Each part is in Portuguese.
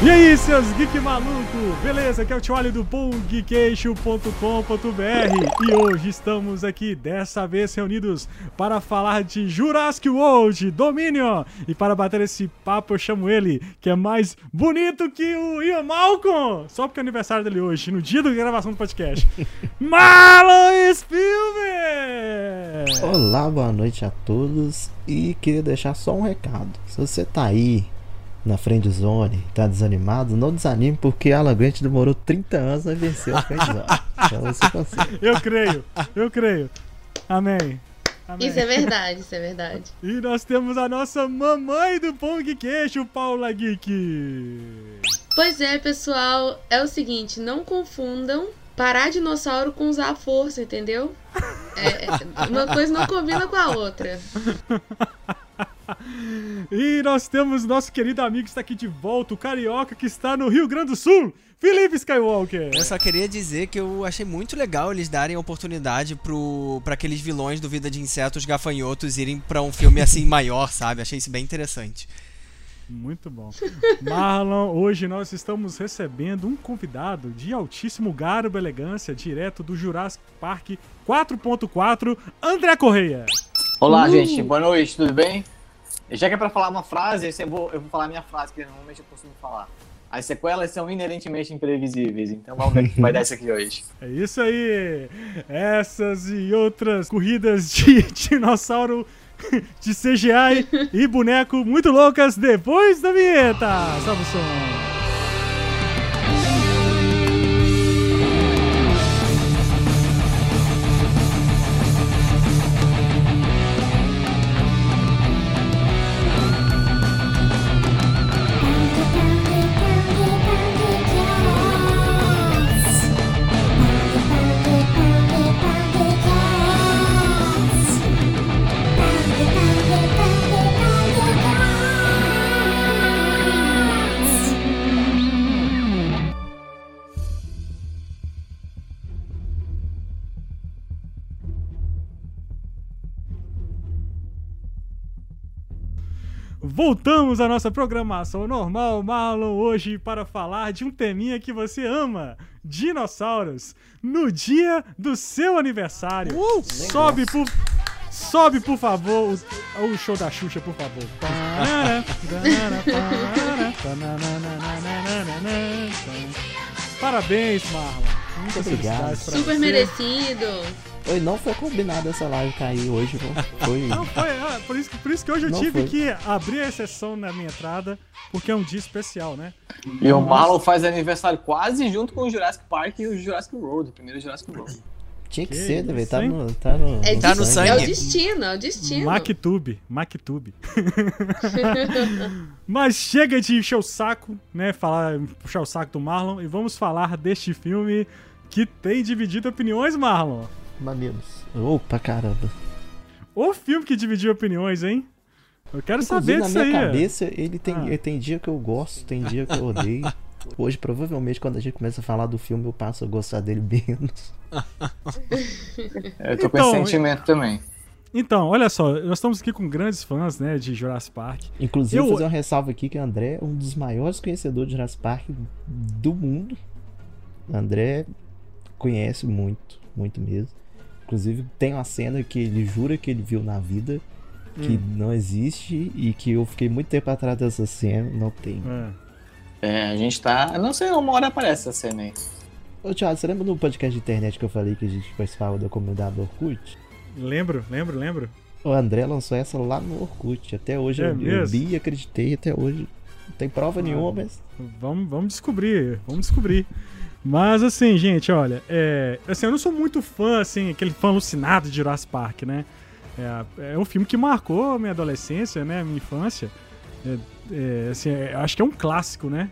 E aí, seus geek maluco? Beleza? Aqui é o Tio do pongqueixo.com.br e hoje estamos aqui, dessa vez reunidos para falar de Jurassic World Dominion e para bater esse papo eu chamo ele, que é mais bonito que o Ian Malcolm, só porque é aniversário dele hoje, no dia da gravação do podcast. Marlon Spielberg! Olá, boa noite a todos e queria deixar só um recado. Se você tá aí na friend zone, tá desanimado, não desanime porque Alan Grant demorou 30 anos a vencer a friend zone. então você consegue. Eu creio, eu creio. Amém. Amém. Isso é verdade, isso é verdade. E nós temos a nossa mamãe do Pong Queixo, Paula Geek. Pois é, pessoal, é o seguinte, não confundam parar dinossauro com usar a força, entendeu? É, é uma coisa não combina com a outra. e nós temos nosso querido amigo que está aqui de volta, o carioca que está no Rio Grande do Sul, Felipe Skywalker. Eu só queria dizer que eu achei muito legal eles darem a oportunidade pro para aqueles vilões do Vida de Insetos gafanhotos irem para um filme assim maior, sabe? Achei isso bem interessante. Muito bom. Marlon, hoje nós estamos recebendo um convidado de altíssimo garbo e elegância, direto do Jurassic Park 4.4, André Correia. Olá, uh! gente. Boa noite, tudo bem? Já que é pra falar uma frase, eu vou, eu vou falar a minha frase, que normalmente eu costumo falar. As sequelas são inerentemente imprevisíveis, então vamos ver o que vai dar isso aqui hoje. É isso aí! Essas e outras corridas de dinossauro de CGI e boneco muito loucas depois da vinheta! Salve o som! Voltamos à nossa programação normal, Marlon, hoje para falar de um teminha que você ama: dinossauros. No dia do seu aniversário. Uh, sobe por. Sobe, por favor, o, o show da Xuxa, por favor. Parabéns, Marlon. Muito obrigado. Super você. merecido. Oi, não foi combinado essa live cair hoje, foi. Não, foi, ah, por, isso, por isso que hoje eu não tive foi. que abrir a exceção na minha entrada, porque é um dia especial, né? E o Marlon faz aniversário quase junto com o Jurassic Park e o Jurassic World, o primeiro Jurassic World. Tinha que, que ser, velho. Tá no, tá no. É, tá no sangue. É o destino, é o destino. MacTube, MacTube. Mas chega de encher o saco, né? Falar, puxar o saco do Marlon e vamos falar deste filme que tem dividido opiniões, Marlon. Mamilos. Opa, caramba. O filme que dividiu opiniões, hein? Eu quero Inclusive, saber disso aí. Na minha cabeça, ele tem, ah. tem dia que eu gosto, tem dia que eu odeio. Hoje, provavelmente, quando a gente começa a falar do filme, eu passo a gostar dele menos. eu tô então, com esse então, sentimento também. Então, olha só, nós estamos aqui com grandes fãs, né, de Jurassic Park. Inclusive, eu... fazer uma ressalva aqui que o André é um dos maiores conhecedores de Jurassic Park do mundo. O André conhece muito, muito mesmo. Inclusive, tem uma cena que ele jura que ele viu na vida, que hum. não existe, e que eu fiquei muito tempo atrás dessa cena, não tem. É. é, a gente tá. Não sei, uma hora aparece essa cena aí. Ô, Thiago, você lembra no podcast de internet que eu falei que a gente participava da comunidade do Orkut? Lembro, lembro, lembro. O André lançou essa lá no Orkut. Até hoje é eu, eu vi e acreditei, até hoje. Não tem prova ah, nenhuma, mas. Vamos, vamos descobrir, vamos descobrir. Mas assim, gente, olha, é, assim, eu não sou muito fã, assim, aquele fã alucinado de Jurassic Park, né? É, é um filme que marcou a minha adolescência, né? A minha infância. É, é, assim, é, acho que é um clássico, né?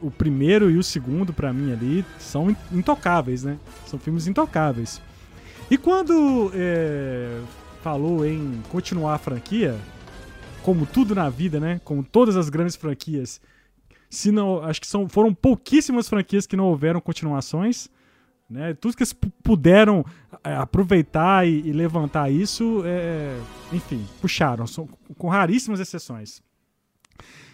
O primeiro e o segundo, para mim, ali, são intocáveis, né? São filmes intocáveis. E quando é, falou em continuar a franquia, como tudo na vida, né? Como todas as grandes franquias, se não, acho que são, foram pouquíssimas franquias que não houveram continuações. Né? Tudo que eles puderam é, aproveitar e, e, levantar isso, é, enfim, puxaram, são, com raríssimas exceções.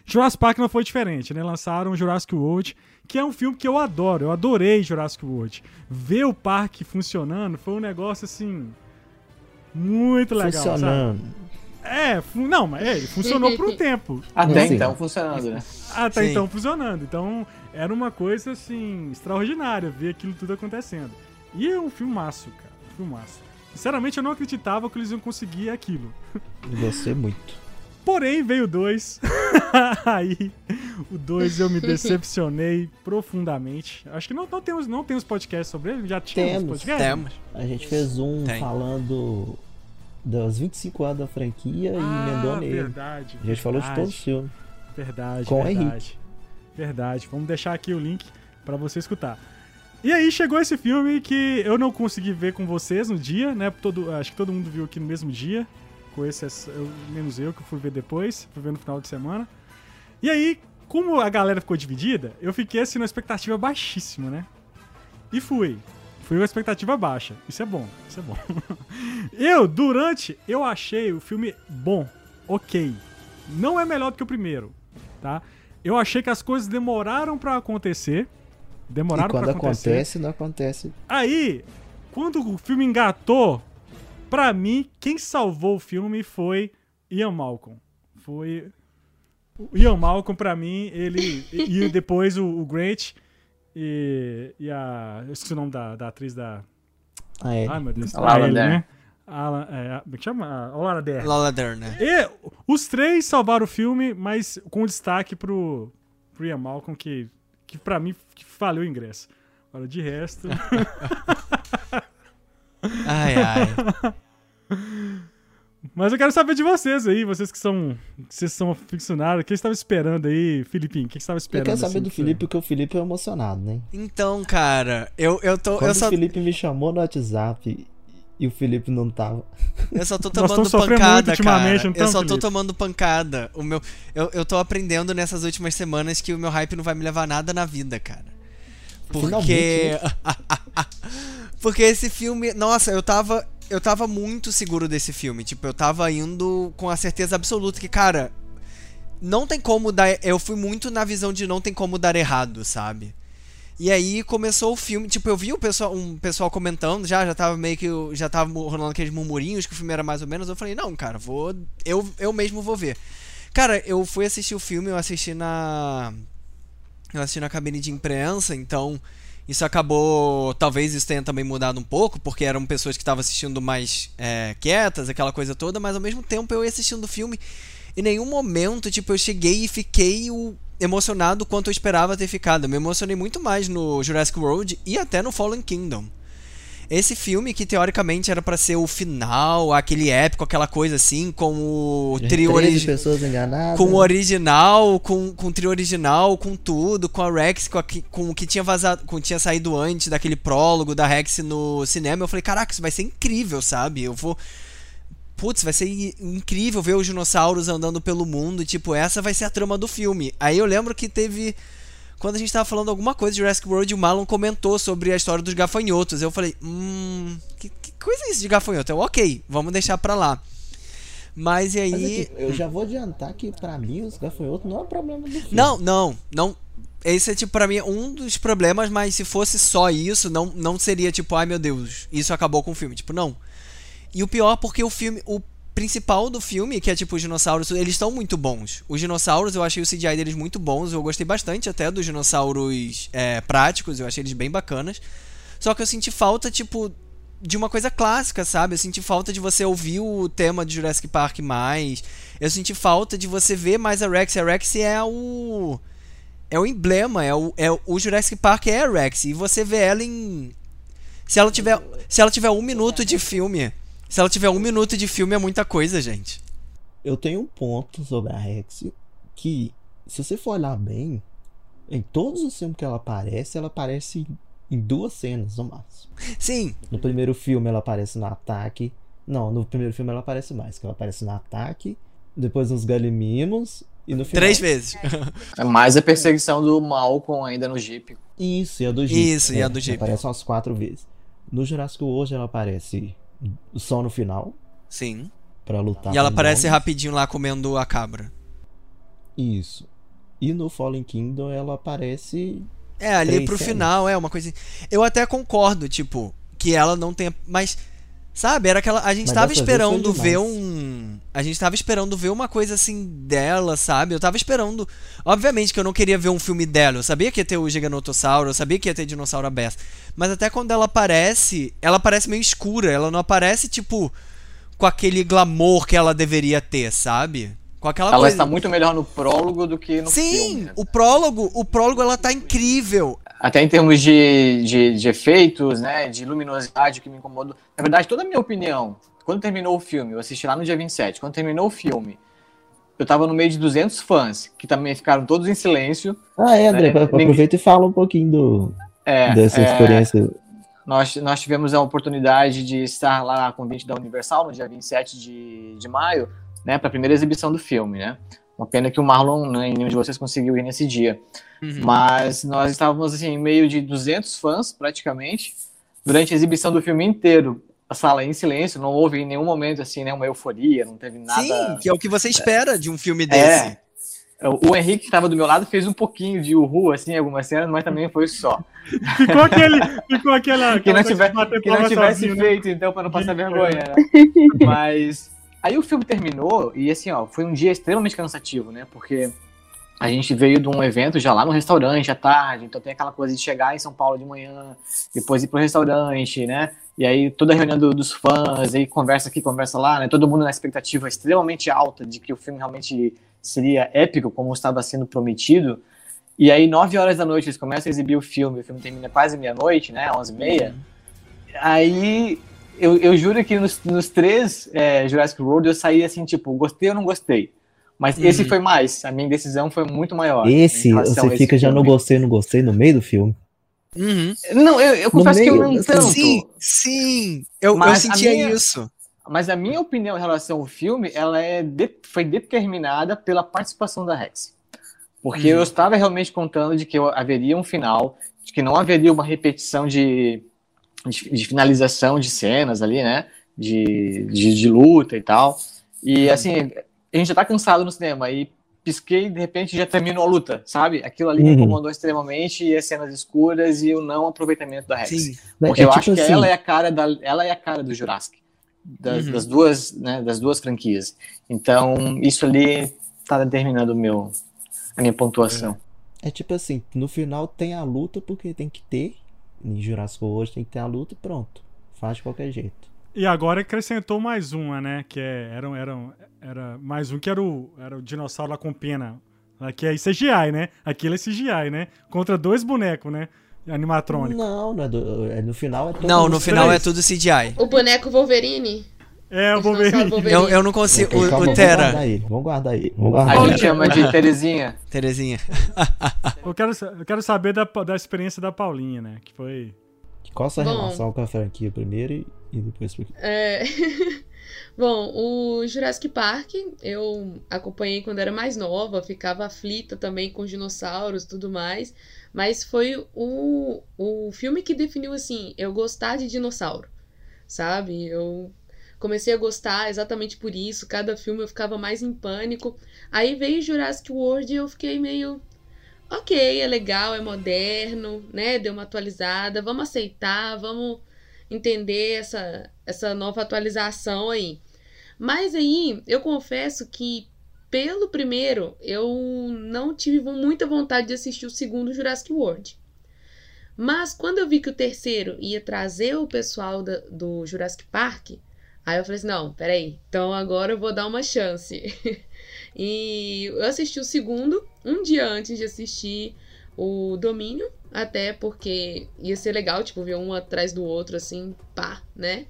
Jurassic Park não foi diferente, né? Lançaram Jurassic World, que é um filme que eu adoro. Eu adorei Jurassic World. Ver o parque funcionando foi um negócio assim. Muito legal. Funcionando. Sabe? É, não, mas é, funcionou por um tempo. Até Sim. então funcionando, né? Até Sim. então funcionando. Então era uma coisa assim, extraordinária ver aquilo tudo acontecendo. E é um filmaço, cara. Um filmaço. Sinceramente, eu não acreditava que eles iam conseguir aquilo. Você muito. Porém, veio o 2. Aí, o 2 eu me decepcionei profundamente. Acho que não, não, temos, não temos podcast sobre ele. Já tínhamos Temos. podcast? Temos. A gente fez um Tem. falando dos 25 anos da franquia e emendou Ah, nele. verdade. A gente falou de todos os filmes. Verdade, Com verdade. Verdade. Vamos deixar aqui o link pra você escutar. E aí chegou esse filme que eu não consegui ver com vocês no dia, né? Todo, acho que todo mundo viu aqui no mesmo dia. Com esse, eu- menos eu que fui ver depois, fui ver no final de semana. E aí, como a galera ficou dividida, eu fiquei assim numa expectativa baixíssima, né? E fui. Fui com a expectativa baixa. Isso é bom, isso é bom. eu, durante, eu achei o filme bom, ok. Não é melhor do que o primeiro, tá? Eu achei que as coisas demoraram pra acontecer. Demoraram e quando pra acontecer. acontece, não acontece. Aí, quando o filme engatou, pra mim, quem salvou o filme foi Ian Malcolm. Foi. O Ian Malcolm, pra mim, ele. E, e depois o, o Grant e, e a. Eu esqueci o nome da, da atriz da. Ah, é. Ai, meu Deus. A Laura Dern. né? A, é, a- como é que chama? A Laura Dern. Lola Dern, né? E os três salvaram o filme, mas com destaque pro, pro Ian Malcolm, que, que pra mim que valeu o ingresso. Agora, de resto. Ai, ai. Mas eu quero saber de vocês aí, vocês que são. que Vocês são aficionados. O que você estava esperando aí, Filipinho? O que você estava Eu esperando? quero saber assim, do Felipe, porque o Felipe é emocionado, né? Então, cara, eu, eu tô. Quando Eu só, o Felipe me chamou no WhatsApp e o Felipe não tava. eu só tô tomando pancada, cara. não Eu só tô Felipe? tomando pancada. O meu, eu, eu tô aprendendo nessas últimas semanas que o meu hype não vai me levar nada na vida, cara. Porque. Finalmente, Porque esse filme. Nossa, eu tava. Eu tava muito seguro desse filme. Tipo, eu tava indo com a certeza absoluta que, cara. Não tem como dar. Eu fui muito na visão de não tem como dar errado, sabe? E aí começou o filme. Tipo, eu vi o pessoal, um pessoal comentando já, já tava meio que. Já tava rolando aqueles murmurinhos que o filme era mais ou menos. Eu falei, não, cara, vou. Eu, eu mesmo vou ver. Cara, eu fui assistir o filme, eu assisti na. Eu assisti na cabine de imprensa, então isso acabou. Talvez isso tenha também mudado um pouco, porque eram pessoas que estavam assistindo mais é, quietas, aquela coisa toda, mas ao mesmo tempo eu ia assistindo o filme. Em nenhum momento, tipo, eu cheguei e fiquei o, emocionado quanto eu esperava ter ficado. Eu me emocionei muito mais no Jurassic World e até no Fallen Kingdom. Esse filme que teoricamente era pra ser o final, aquele épico, aquela coisa assim, com o trio 13 original com o original, com, com o trio original, com tudo, com a Rex, com, a, com o que tinha vazado, com tinha saído antes daquele prólogo da Rex no cinema. Eu falei, caraca, isso vai ser incrível, sabe? Eu vou. Putz, vai ser incrível ver os dinossauros andando pelo mundo. Tipo, essa vai ser a trama do filme. Aí eu lembro que teve. Quando a gente tava falando alguma coisa de Jurassic World, o Marlon comentou sobre a história dos gafanhotos. Eu falei, hum. Que, que coisa é isso de gafanhoto? Eu, ok, vamos deixar pra lá. Mas e aí. Mas aqui, eu já vou adiantar que pra mim os gafanhotos não é problema do filme. Não, não, não. Esse é, tipo, pra mim, um dos problemas, mas se fosse só isso, não, não seria tipo, ai meu Deus, isso acabou com o filme. Tipo, não. E o pior porque o filme, o principal do filme, que é tipo os dinossauros, eles estão muito bons. Os dinossauros, eu achei o CGI deles muito bons, eu gostei bastante até dos dinossauros é, práticos, eu achei eles bem bacanas. Só que eu senti falta, tipo, de uma coisa clássica, sabe? Eu senti falta de você ouvir o tema de Jurassic Park mais. Eu senti falta de você ver mais a Rex. A Rex é o. É o emblema, é o, é o- Jurassic Park é a Rex. E você vê ela em. Se ela tiver. Se ela tiver um minuto de filme. Se ela tiver um minuto de filme é muita coisa, gente. Eu tenho um ponto sobre a Rex que, se você for olhar bem, em todos os filmes que ela aparece, ela aparece em duas cenas no máximo. Sim, No primeiro filme ela aparece no ataque. Não, no primeiro filme ela aparece mais, que ela aparece no ataque, depois nos Galimimos e no final. três vezes. É mais a perseguição do Malcolm ainda no Jeep. Isso, e a do Jeep. Isso, e a do Jeep. Aparece umas quatro vezes. No Jurassic World ela aparece só no final, Sim. pra lutar E ela aparece nomes. rapidinho lá comendo a cabra. Isso. E no Fallen Kingdom ela aparece. É, ali pro cenas. final, é uma coisa. Eu até concordo, tipo, que ela não tenha. Mas, sabe, era aquela. A gente Mas tava esperando ver um. A gente tava esperando ver uma coisa assim dela, sabe? Eu tava esperando. Obviamente que eu não queria ver um filme dela. Eu sabia que ia ter o Giganotossauro, eu sabia que ia ter Dinossauro Aberto. Mas até quando ela aparece, ela aparece meio escura. Ela não aparece, tipo, com aquele glamour que ela deveria ter, sabe? Com aquela Ela coisa. está muito melhor no prólogo do que no Sim, filme. né? o prólogo, o prólogo ela tá incrível. Até em termos de, de, de efeitos, né, de luminosidade, o que me incomodou. Na verdade, toda a minha opinião, quando terminou o filme, eu assisti lá no dia 27, quando terminou o filme, eu tava no meio de 200 fãs, que também ficaram todos em silêncio. Ah, é, André, É, ninguém- aproveita e fala um pouquinho do, É, dessa é, experiência. nós, nós tivemos a oportunidade de estar lá a convite da Universal no dia 27 de, de maio, né, para a primeira exibição do filme, né? Uma pena que o Marlon, né, nenhum de vocês conseguiu ir nesse dia. Uhum. Mas nós estávamos assim, em meio de 200 fãs, praticamente, durante a exibição do filme inteiro. A sala em silêncio, não houve em nenhum momento assim, né, uma euforia, não teve nada. Sim, que é o que você espera de um filme desse. É. O Henrique, que estava do meu lado, fez um pouquinho de uhu, assim, em algumas cenas, mas também foi só. Ficou aquele. Ficou aquela. Que não, aquela tiver, que não tivesse sozinho, né? feito, então, para não passar vergonha, né? Mas aí o filme terminou e assim, ó, foi um dia extremamente cansativo, né? Porque a gente veio de um evento já lá no restaurante à tarde, então tem aquela coisa de chegar em São Paulo de manhã, depois ir pro restaurante, né? E aí toda a reunião do- dos fãs, aí conversa aqui, conversa lá, né? Todo mundo na expectativa extremamente alta de que o filme realmente seria épico, como estava sendo prometido. E aí, nove horas da noite, eles começam a exibir o filme, o filme termina quase meia-noite, né? Onze e meia. Aí, eu, eu juro que nos, nos três é, Jurassic World eu saí assim, tipo, gostei ou não gostei. Mas Uhum. esse foi mais, a minha decisão foi muito maior. Esse, você a esse fica já no filme. gostei, não gostei no meio do filme. Uhum. Não, eu, eu confesso que eu meio, não tanto. Sim, sim. Eu, eu Mas a sentia minha- isso. Mas a minha opinião em relação ao filme, ela é de- foi determinada pela participação da Rex. Porque Uhum. eu estava realmente contando de que haveria um final, de que não haveria uma repetição de, de, de finalização de cenas ali, né? De, de, de luta e tal. E assim, a gente já tá cansado no cinema e pisquei e de repente já terminou a luta, sabe? Aquilo ali me Uhum. incomodou extremamente e as cenas escuras e o não aproveitamento da Rex. Sim. Porque É eu tipo acho que assim, ela é a cara da, ela é a cara do Jurassic. Das, Uhum. das duas, né, das duas franquias. Então, isso ali tá determinando o meu, a minha pontuação. É tipo assim, no final tem a luta porque tem que ter. Em Jurassic World tem que ter a luta e pronto. Faz de qualquer jeito. E agora acrescentou mais uma, né? Que é, era, era, era mais um que era o, era o dinossauro lá com pena. Aqui é CGI, né? Aquilo é CGI, né? Contra dois bonecos, né? Animatrônico. Não, não é do- é- no final é todo Não, no final é três. tudo CGI. O boneco Wolverine. É. Dinossauro Wolverine. Eu, eu não consigo. Ok, O, calma, o vamos Tera, guardar ele. Vamos guardar ele. Vamos guardar A ele. gente chama de Terezinha. Terezinha. Eu quero, eu quero saber da, da experiência da Paulinha, né? Que foi. Qual a sua Bom. relação com a franquia primeiro e, e depois É... Bom, o Jurassic Park eu acompanhei quando era mais nova, ficava aflita também com dinossauros e tudo mais, mas foi o, o filme que definiu assim, eu gostar de dinossauro, sabe? Eu comecei a gostar exatamente por isso, cada filme eu ficava mais em pânico. Aí veio Jurassic World e eu fiquei meio ok, é legal, é moderno, né? Deu uma atualizada, vamos aceitar, vamos entender essa, essa nova atualização aí. Mas aí, eu confesso que pelo primeiro, eu não tive muita vontade de assistir o segundo Jurassic World. Mas quando eu vi que o terceiro ia trazer o pessoal da- do Jurassic Park, aí eu falei assim, não, peraí, então agora eu vou dar uma chance. e eu assisti o segundo um dia antes de assistir o Domínio, até porque ia ser legal, tipo, ver um atrás do outro, assim, pá, né?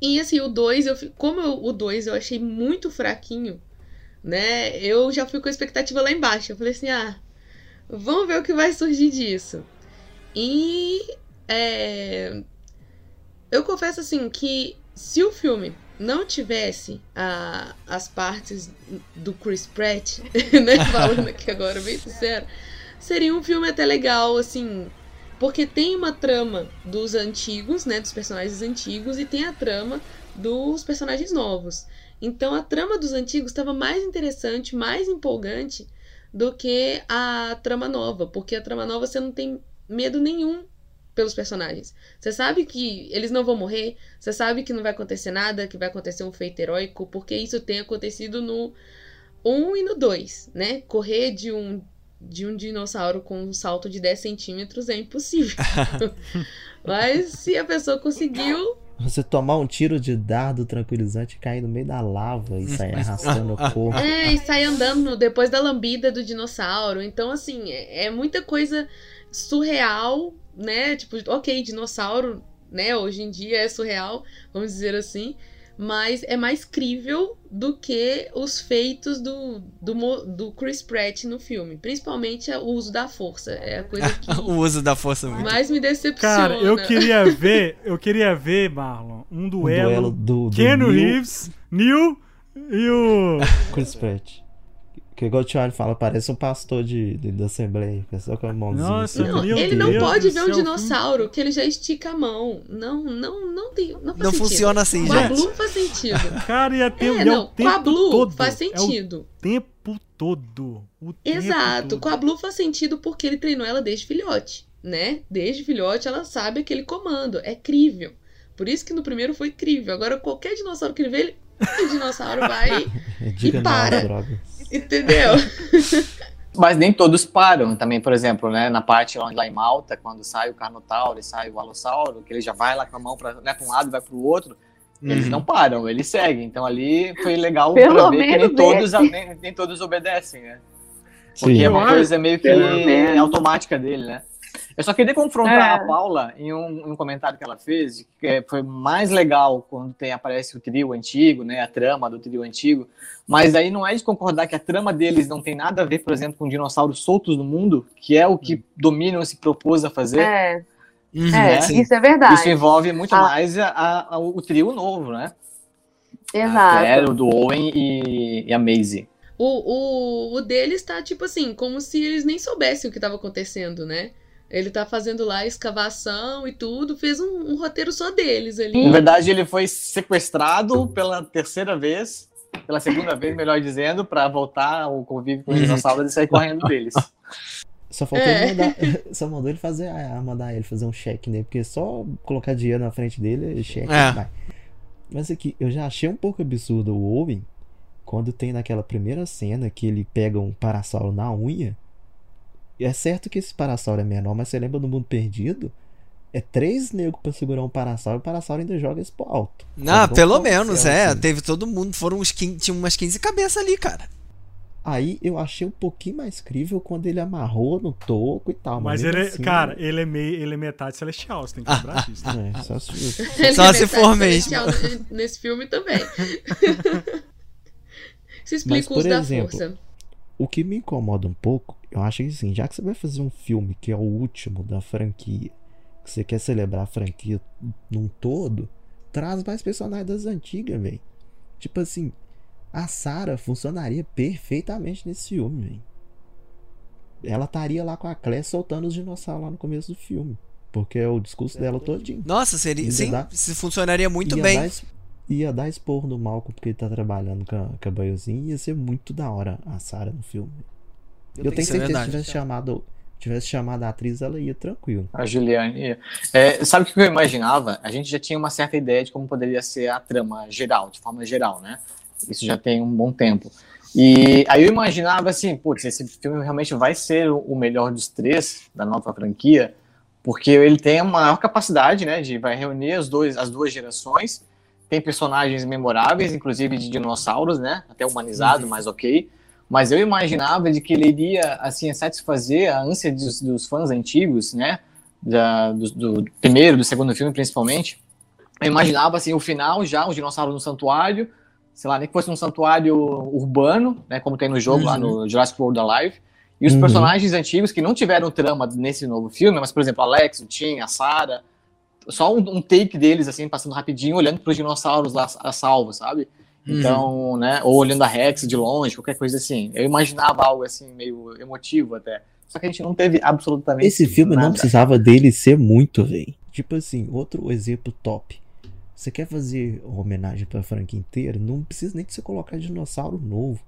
E assim, o 2, eu, como eu- o 2 eu achei muito fraquinho, né? Eu já fui com a expectativa lá embaixo. Eu falei assim, ah, vamos ver o que vai surgir disso. E é, eu confesso assim que se o filme não tivesse a- as partes do Chris Pratt, né, falando aqui agora bem sincero, seria um filme até legal, assim, porque tem uma trama dos antigos, né, dos personagens antigos, e tem a trama dos personagens novos. Então a trama dos antigos estava mais interessante, mais empolgante do que a trama nova, porque a trama nova você não tem medo nenhum pelos personagens. Você sabe que eles não vão morrer, você sabe que não vai acontecer nada, que vai acontecer um feito heróico, porque isso tem acontecido no 1 e no 2, né? Correr de um de um dinossauro com um salto de 10 centímetros é impossível. Mas se a pessoa conseguiu, Você tomar um tiro de dardo tranquilizante e cair no meio da lava e sair arrastando o corpo. É, e sai andando depois da lambida do dinossauro. Então, assim, é, é muita coisa surreal, né? Tipo, ok, dinossauro, né? Hoje em dia é surreal, vamos dizer assim. Mas é mais crível do que os feitos do, do, do Chris Pratt no filme. Principalmente o uso da força. É a coisa que o uso da força muito. mais me decepciona. Cara, eu queria ver, eu queria ver, Marlon, um duelo, duelo do, do Keanu Neil Reeves, Neil e o Chris Pratt. Que igual o Thiago fala, parece um pastor de, de- da Assembleia, que é só com a mãozinha. Nossa. Não, Meu ele não Deus pode do ver um dinossauro que ele já estica a mão. Não, não, não tem. Não, faz Não sentido. funciona assim, Com a gente. Blue faz sentido. cara ia ter É, e é não, o com tempo a Blue todo. faz É o sentido. tempo todo. O tempo Exato, todo. com a Blue faz sentido porque ele treinou ela desde filhote, né? Desde filhote ela sabe aquele comando, é crível. Por isso que no primeiro foi crível. Agora qualquer dinossauro que ele vê, ele, o dinossauro vai, E não para. Entendeu? Mas nem todos param também, por exemplo, né? Na parte lá, lá em Malta, quando sai o Carnotauro e sai o Alossauro, que ele já vai lá com a mão para né, pra um lado e vai pro outro, eles Uhum. não param, eles seguem. Então ali foi legal Pelo pra ver que nem menos todos, nem, nem todos obedecem, né? Porque Sim. é uma coisa meio que automática dele, né? Eu só queria confrontar É. a Paula em um, em um comentário que ela fez, que é, foi mais legal quando tem, aparece o trio antigo, né? A trama do trio antigo. Mas aí não é de concordar que a trama deles não tem nada a ver, por exemplo, com dinossauros soltos no mundo, que é o que Dominion se propôs a fazer. É, Uhum, é, sim. isso é verdade. Isso envolve muito Ah. mais a- a- a- o trio novo, né? A Exato. Claire, o do Owen e, e a Maisie. O, o, o deles tá tipo assim, como se eles nem soubessem o que tava acontecendo, né? Ele tá fazendo lá escavação e tudo, fez um, um roteiro só deles ali. Na verdade, ele foi sequestrado pela terceira vez, pela segunda vez, melhor dizendo, para voltar ao convívio com os dinossauros e sair correndo deles. Só faltou É. ele mandar. Só mandou ele fazer. ah, mandar ele fazer um cheque nele. Porque só colocar dinheiro na frente dele, cheque É. vai. Mas aqui, eu já achei um pouco absurdo o Owen. Quando tem naquela primeira cena que ele pega um parasauro na unha. E é certo que esse parasauro é menor, mas você lembra do mundo perdido? É três negros pra segurar um parasauro, o parasauro ainda joga isso pro alto. Não, pelo menos, céu, é. assim. Teve todo mundo, foram uns 15, tinha umas 15 cabeças ali, cara. Aí eu achei um pouquinho mais crível quando ele amarrou no toco e tal. Mas ele é, assim, cara, ele é meio, ele é metade celestial, você tem que lembrar disso. né? É, só se... Ele Só é se for mesmo. Nesse filme também. Se Mas, explica o por uso da exemplo, força. O que me incomoda um pouco, eu acho que assim, já que você vai fazer um filme que é o último da franquia, que você quer celebrar a franquia num todo, traz mais personagens das antigas, velho. Tipo assim, a Sarah funcionaria perfeitamente nesse filme, velho. Ela estaria lá com a Claire soltando os dinossauros lá no começo do filme. Porque é o discurso dela todinho. Nossa, seria. Sim, dá- se funcionaria muito bem. Dar, ia dar esporro no Malcolm porque ele tá trabalhando com a, com a Baiozinho. Ia ser muito da hora a Sarah no filme. Eu, tenho Isso é certeza que se verdade. tivesse chamado, tivesse chamado a atriz, ela ia tranquilo. A Juliane. É, sabe o que eu imaginava? A gente já tinha uma certa ideia de como poderia ser a trama geral, de forma geral, né? Isso já tem um bom tempo. E aí eu imaginava assim, putz, esse filme realmente vai ser o o melhor dos três da nova franquia, porque ele tem a maior capacidade, né, de vai reunir as, dois, as duas gerações, tem personagens memoráveis, inclusive de dinossauros, né, até humanizado, mas ok. Mas eu imaginava de que ele iria, assim, satisfazer a ânsia dos, dos fãs antigos, né, da- do, do primeiro, do segundo filme, principalmente. Eu imaginava, assim, o final já, os dinossauros no santuário, sei lá, nem que fosse um santuário urbano, né, como tem no jogo lá no Jurassic World Alive, e os Uhum. personagens antigos que não tiveram trama nesse novo filme, mas, por exemplo, Alex, o Tim, a Sarah, só um, um take deles, assim, passando rapidinho, olhando para os dinossauros lá a salvo, sabe? Então, né, ou olhando a Rex de longe, qualquer coisa assim. Eu imaginava algo assim, meio emotivo até. Só que a gente não teve absolutamente Esse filme nada. não precisava dele ser muito, velho. Tipo assim, outro exemplo top. Você quer fazer homenagem pra franquia inteira? Não precisa nem de você colocar dinossauro novo.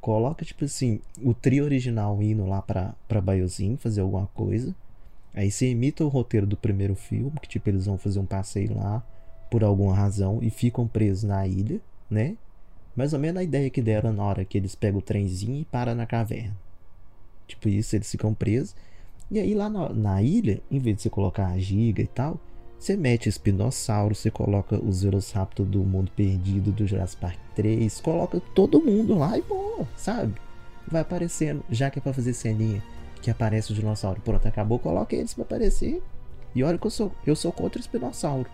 Coloca, tipo assim, o trio original indo lá pra, pra Baiozinho fazer alguma coisa. Aí você imita o roteiro do primeiro filme, que tipo, eles vão fazer um passeio lá por alguma razão e ficam presos na ilha, né? Mais ou menos a ideia que deram na hora que eles pegam o trenzinho e param na caverna. Tipo isso, eles ficam presos. E aí lá na, na ilha, em vez de você colocar a giga e tal, você mete espinossauro, você coloca os Velociraptor do mundo perdido do Jurassic Park 3, coloca todo mundo lá e boa, sabe? Vai aparecendo, já que é pra fazer ceninha que aparece o dinossauro. Pronto, acabou, coloca eles pra aparecer. E olha que eu sou, eu sou contra o espinossauro.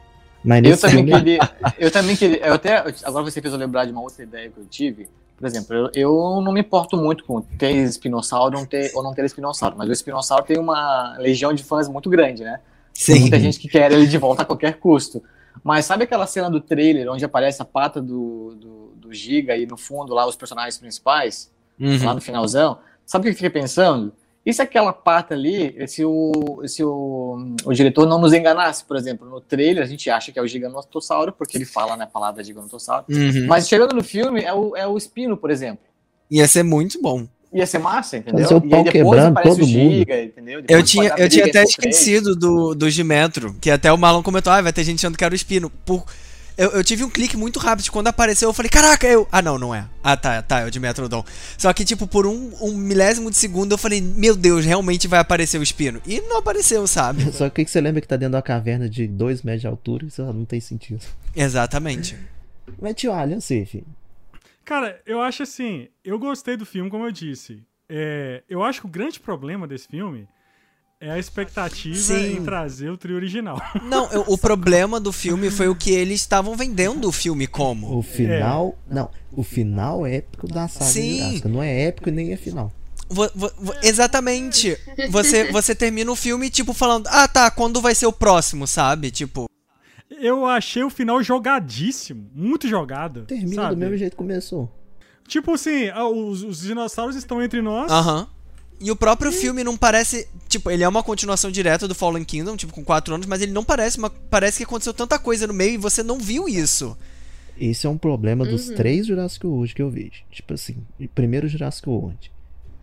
Mas Eu também filme, queria. Eu também queria. Eu até, agora você fez eu lembrar de uma outra ideia que eu tive. Por exemplo, eu, eu não me importo muito com ter espinossauro ou não ter, ou não ter espinossauro, mas o espinossauro tem uma legião de fãs muito grande, né? Tem muita gente que quer ele de volta a qualquer custo. Mas sabe aquela cena do trailer onde aparece a pata do, do, do Giga e no fundo lá os personagens principais, Uhum. lá no finalzão? Sabe o que eu fiquei pensando? E se aquela pata ali, se o, se o, o diretor não nos enganasse, por exemplo, no trailer a gente acha que é o Gigantossauro, porque ele fala né, a palavra Gigantossauro, Uhum. mas chegando no filme é o, é o Espino, por exemplo. Ia ser muito bom. Ia ser massa, entendeu? Fazer o e pau aí depois quebrando aparece todo o mundo. Giga, entendeu? Eu tinha, eu tinha até esquecido do, do Gimetro, que até o Marlon comentou, ah, vai ter gente achando que era o Espino. Por... Eu, eu tive um clique muito rápido, quando apareceu eu falei, caraca, eu... Ah, não, não é. Ah, tá, tá, é o Dimetrodon. Só que, tipo, por um, um milésimo de segundo eu falei, meu Deus, realmente vai aparecer o Espino. E não apareceu, sabe? Só que você lembra que tá dentro de uma caverna de 2 metros de altura? Isso não tem sentido. Exatamente. Mas, tio, olha, eu sei, filho. Cara, eu acho assim, eu gostei do filme, como eu disse. É, eu acho que o grande problema desse filme é a expectativa Sim. em trazer o trio original. Não, eu- o problema do filme foi o que eles estavam vendendo o filme como. O final. Não, o final é épico da saga Sim. Jurássica. Não é épico nem é final. Vo- vo- vo- exatamente. Você, você termina o filme, tipo, falando, ah, tá, quando vai ser o próximo, sabe? Tipo, Eu achei o final jogadíssimo, muito jogado. Termina sabe? do mesmo jeito que começou. Tipo assim, os, os dinossauros estão entre nós. aham. E o próprio filme não parece. Tipo, ele é uma continuação direta do Fallen Kingdom, tipo, com quatro anos, mas ele não parece uma. Parece que aconteceu tanta coisa no meio e você não viu isso. Esse é um problema dos Uhum. três Jurassic World que eu vejo. Tipo assim, primeiro Jurassic World.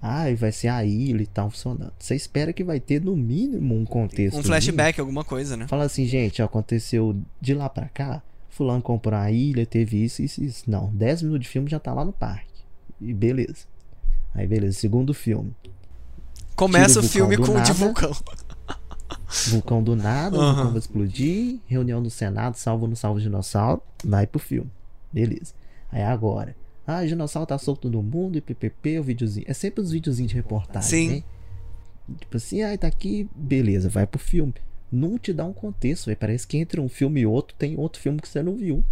Ah, e vai ser a ilha e tal funcionando. Você espera que vai ter no mínimo um contexto. Um flashback, alguma coisa, né? Fala assim, gente, aconteceu de lá pra cá. Fulano comprou a ilha, teve isso, isso, isso. Não, 10 minutos de filme já tá lá no parque. E beleza. Aí beleza, segundo filme. Começa o filme com o de nada. vulcão. Vulcão do nada, o Aham. vulcão vai explodir. Reunião no Senado, salvo no salvo dinossauro. Vai pro filme. Beleza. Aí agora. Ah, o dinossauro tá solto no mundo e ppp, o videozinho. É sempre os videozinhos de reportagem, Sim. né? Tipo assim, ai, tá aqui, beleza, vai pro filme. Não te dá um contexto, velho. Parece que entre um filme e outro tem outro filme que você não viu.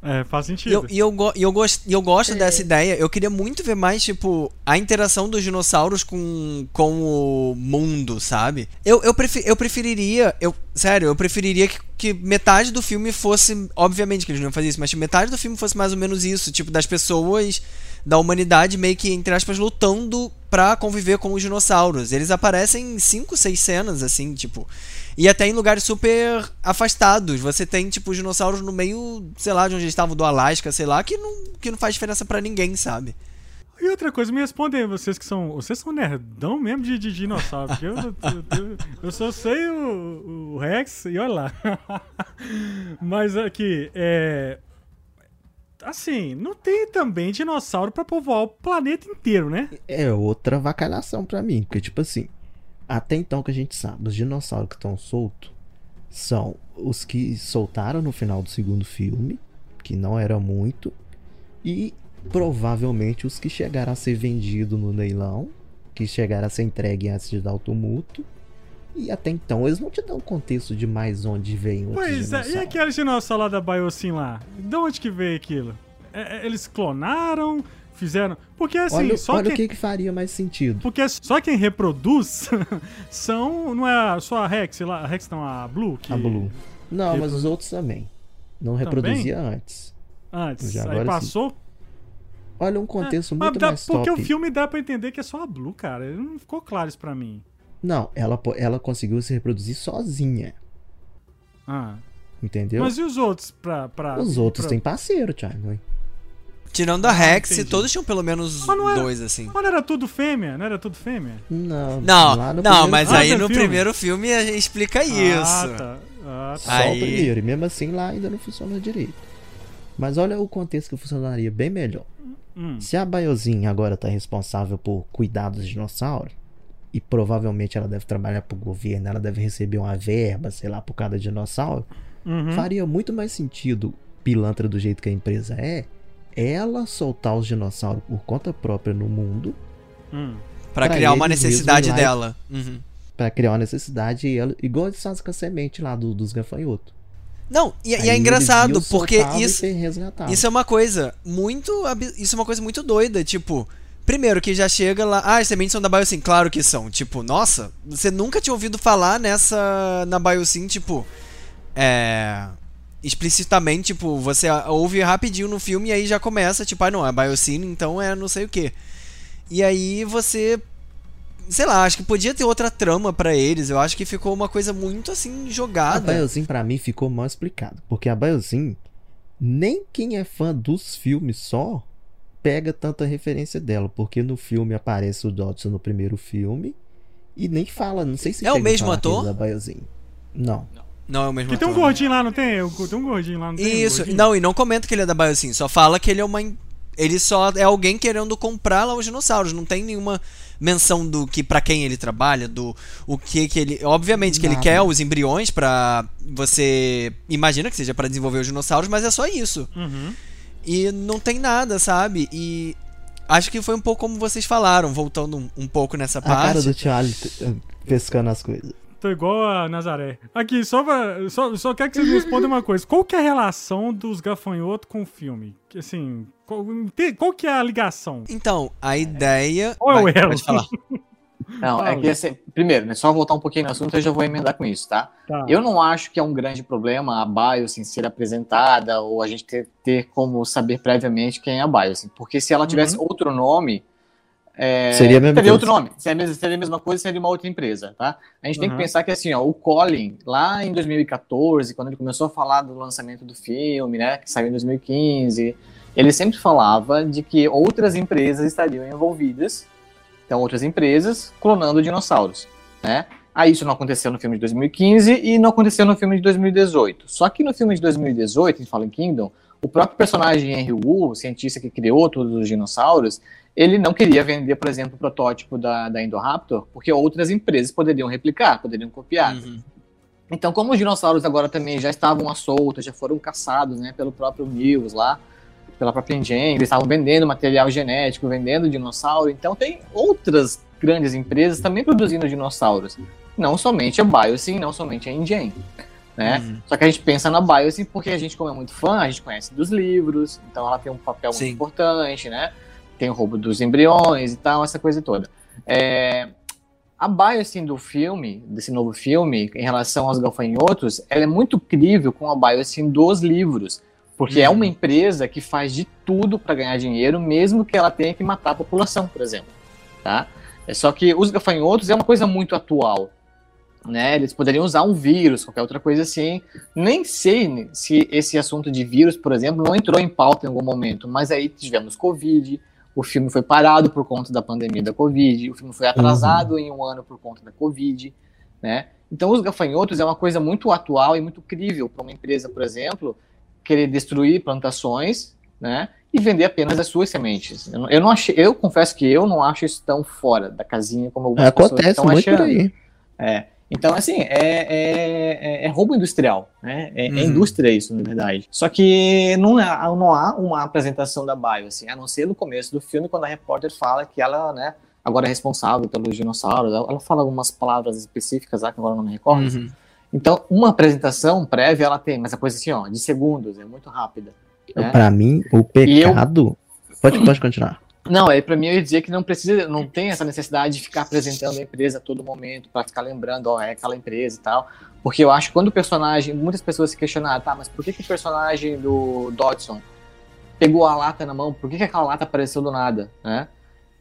É, faz sentido. eu, e eu, go- eu, gosto, e eu gosto É. dessa ideia. Eu queria muito ver mais, tipo, a interação dos dinossauros com, com o mundo, sabe? Eu, eu, prefe- eu preferiria. Eu, sério, eu preferiria que, que metade do filme fosse. Obviamente que eles não iam fazer isso, mas que metade do filme fosse mais ou menos isso. Tipo, das pessoas da humanidade meio que, entre aspas, lutando pra conviver com os dinossauros. Eles aparecem em 5, 6 cenas, assim, tipo. E até em lugares super afastados. Você tem, tipo, os dinossauros no meio, sei lá, de onde eles estavam, do Alasca, sei lá, que não, que não faz diferença pra ninguém, sabe? E outra coisa, me respondem vocês que são. Vocês são nerdão mesmo de, de dinossauro. Eu, eu, eu, eu só sei o, o Rex e olha lá. Mas aqui, é. Assim, não tem também dinossauro pra povoar o planeta inteiro, né? É outra vacalhação pra mim. Porque, tipo assim, até então que a gente sabe, os dinossauros que estão soltos são os que soltaram no final do segundo filme, que não era muito, e provavelmente os que chegaram a ser vendidos no leilão, que chegaram a ser entregue antes de dar o tumulto. E até então eles não te dão contexto de mais onde vem outros Pois é, e aquele dinossauro lá da Biocin lá? De onde que veio aquilo? É, é, eles clonaram, fizeram. Porque assim, olha só olha quem. o que, que faria mais sentido. Porque só quem reproduz são. Não é só a Rex, lá, a Rex não, a Blue? Que A Blue. Não, mas os outros também. Não reproduzia antes. Antes, Já aí agora sim. passou. Olha um contexto Mas muito dá- mais porque top. o filme dá pra entender que é só a Blue, cara. Não ficou claro isso pra mim. Não, ela, ela conseguiu se reproduzir sozinha. Ah. entendeu? Mas e os outros pra. pra Os outros pra... têm parceiro, Thiago. hein? Tirando a Rex, entendi. todos tinham pelo menos era- dois, assim. Mas não era tudo fêmea? Não era tudo fêmea? Não, Não, não, primeiro mas filme. aí Ah, no filme? primeiro filme a gente explica isso. Ah, tá. Ah, tá. Só Aí- o primeiro, e mesmo assim lá ainda não funciona direito. Mas olha o contexto que funcionaria bem melhor. Hum. Se a Biosyn agora tá responsável por cuidar dos dinossauros, e provavelmente ela deve trabalhar pro governo, ela deve receber uma verba, sei lá, por cada dinossauro, Uhum. faria muito mais sentido, pilantra do jeito que a empresa é, ela soltar os dinossauros por conta própria no mundo, Hum. Pra Pra criar uma necessidade dela. Uhum. Pra criar uma necessidade, e ela, igual eles fazem com a semente lá do- dos gafanhotos. Não, e, e é engraçado, porque isso, isso é uma coisa muito. Isso é uma coisa muito doida. Tipo, primeiro que já chega lá. Ah, as sementes são da Biosyn. Claro que são. Tipo, nossa, você nunca tinha ouvido falar nessa. Na Biosyn, tipo. É. Explicitamente, tipo, você ouve rapidinho no filme e aí já começa, tipo, ah não, é Biosyn, então é não sei o que. E aí você. Sei lá, acho que podia ter outra trama pra eles. Eu acho que ficou uma coisa muito assim A jogada. Biosyn pra mim ficou mal explicado, porque a Biosyn, nem quem é fã dos filmes só pega tanta referência dela, porque no filme aparece o Dodson no primeiro filme e nem fala, não sei se É o mesmo ator? ele é da Biosyn. Não. Não é o mesmo Que tem um ator. gordinho lá, não tem? Tem um gordinho lá, não tem? um Isso, gordinho? não, e não comenta que ele é da Biosyn, só fala que ele é uma. Ele só é alguém querendo comprar lá os dinossauros, não tem nenhuma menção do que para quem ele trabalha, do o que que ele, obviamente que ele Nada. quer os embriões pra você imagina que seja pra desenvolver os dinossauros, mas é só isso. Uhum. E não tem nada, sabe? E acho que foi um pouco como vocês falaram, voltando um, um pouco nessa A cara parte. do Charlie t- pescando as coisas. Tô igual a Nazaré. Aqui, só, pra, só, só quero que vocês me respondam uma coisa. Qual que é a relação dos gafanhotos com o filme? Que, Assim, qual, qual que é a ligação? Então, a ideia. Qual é o elo? Não, é que assim, primeiro, né, só voltar um pouquinho no assunto, eu já vou emendar com isso, tá? Tá. Eu não acho que é um grande problema a Biosyn ser apresentada ou a gente ter, ter como saber previamente quem é a Biosyn, porque se ela tivesse outro nome, é, Seria a mesma teria coisa. outro nome, seria a mesma, seria a mesma coisa, seria uma outra empresa, tá? A gente tem que Uhum. pensar que assim, ó, o Colin, lá em 2014, quando ele começou a falar do lançamento do filme, né, que saiu em 2015, ele sempre falava de que outras empresas estariam envolvidas, então outras empresas clonando dinossauros, né? Aí isso não aconteceu no filme de 2015 e não aconteceu no filme de 2018. Só que no filme de 2018, em Fallen Kingdom, o próprio personagem Henry Wu, o cientista que criou todos os dinossauros, ele não queria vender, por exemplo, o protótipo da, da Indoraptor, porque outras empresas poderiam replicar, poderiam copiar. Uhum. Então, como os dinossauros agora também já estavam à solta, já foram caçados né, pelo próprio Mills lá, pela própria Engine, eles estavam vendendo material genético, vendendo dinossauro, então tem outras grandes empresas também produzindo dinossauros. Não somente a Biosyn, não somente a Engine. Né? Uhum. Só que a gente pensa na Biosyn porque a gente, como é muito fã, a gente conhece dos livros, então ela tem um papel muito Sim. importante, né? Tem o roubo dos embriões e tal, essa coisa toda. É, a Biosyn do filme, desse novo filme, em relação aos gafanhotos, ela é muito crível com a Biosyn dos livros. Porque é Uhum. uma empresa que faz de tudo para ganhar dinheiro, mesmo que ela tenha que matar a população, por exemplo. Tá? É só que os gafanhotos é uma coisa muito atual. Né? Eles poderiam usar um vírus, qualquer outra coisa assim. Nem sei se esse assunto de vírus, por exemplo, não entrou em pauta em algum momento, mas aí tivemos Covid, o filme foi parado por conta da pandemia da Covid, o filme foi atrasado em um ano por conta da Covid, né? Então, os gafanhotos é uma coisa muito atual e muito crível para uma empresa, por exemplo, querer destruir plantações, né? E vender apenas as suas sementes. Eu não, eu não achei, eu confesso que eu não acho isso tão fora da casinha como algumas pessoas Acontece estão muito achando. por aí. É. Então, assim, é, é, é- é roubo industrial, né? É, é Uhum. indústria isso, na verdade. Só que não, é, não há uma apresentação da Bio, assim, a não ser no começo do filme, quando a repórter fala que ela, né, agora é responsável pelos dinossauros. Ela ela fala algumas palavras específicas lá, que agora eu não me recordo. Uhum. Então, uma apresentação prévia ela tem, mas a coisa assim, ó, de segundos, é muito rápida. né? Pra mim, o pecado. Pode, pode continuar. Não, é para mim eu ia dizer que não precisa, não tem essa necessidade de ficar apresentando a empresa a todo momento para ficar lembrando, ó, é aquela empresa e tal. Porque eu acho que quando o personagem, muitas pessoas se questionaram, tá, mas por que, que o personagem do Dodson pegou a lata na mão? Por que, que aquela lata apareceu do nada, né?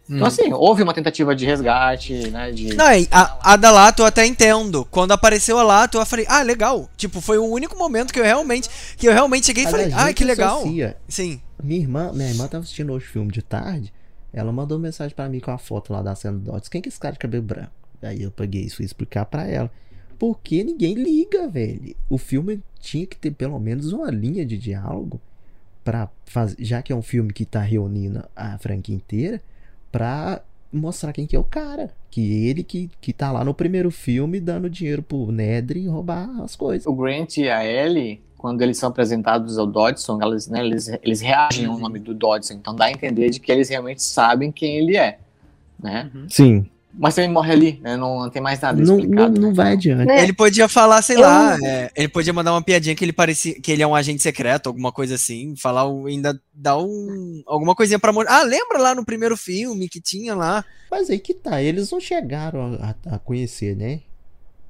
Então, assim, houve uma tentativa de resgate, né? De... Não, a, a da Lato eu até entendo. Quando apareceu a Lato, eu falei, ah, legal. Tipo, foi o único momento que eu realmente. Que eu realmente cheguei e falei, ah, que legal. associa. Sim. Minha irmã, minha irmã tava assistindo hoje filme de tarde. Ela mandou mensagem pra mim com a foto lá da cena do Dots. Quem que é esse cara de cabelo branco? Aí eu peguei isso e fui explicar pra ela. Porque ninguém liga, velho. O filme tinha que ter pelo menos uma linha de diálogo para fazer, já que é um filme que tá reunindo a franquia inteira, pra mostrar quem que é o cara. Que ele que, que tá lá no primeiro filme dando dinheiro pro Nedry e roubar as coisas. O Grant e a Ellie, quando eles são apresentados ao Dodson, elas, né, eles, eles reagem ao nome do Dodson. Então dá a entender de que eles realmente sabem quem ele é. Né? Sim. Mas também morre ali, né? Não, não tem mais nada Não, não, explicado. não né? vai adiante. Ele podia falar, sei Eu- lá, é, ele podia mandar uma piadinha que ele parecia que ele é um agente secreto, alguma coisa assim, falar ainda dar um alguma coisinha pra mostrar. Ah, lembra lá no primeiro filme que tinha lá? Mas aí que tá, eles não chegaram a, a- conhecer, né?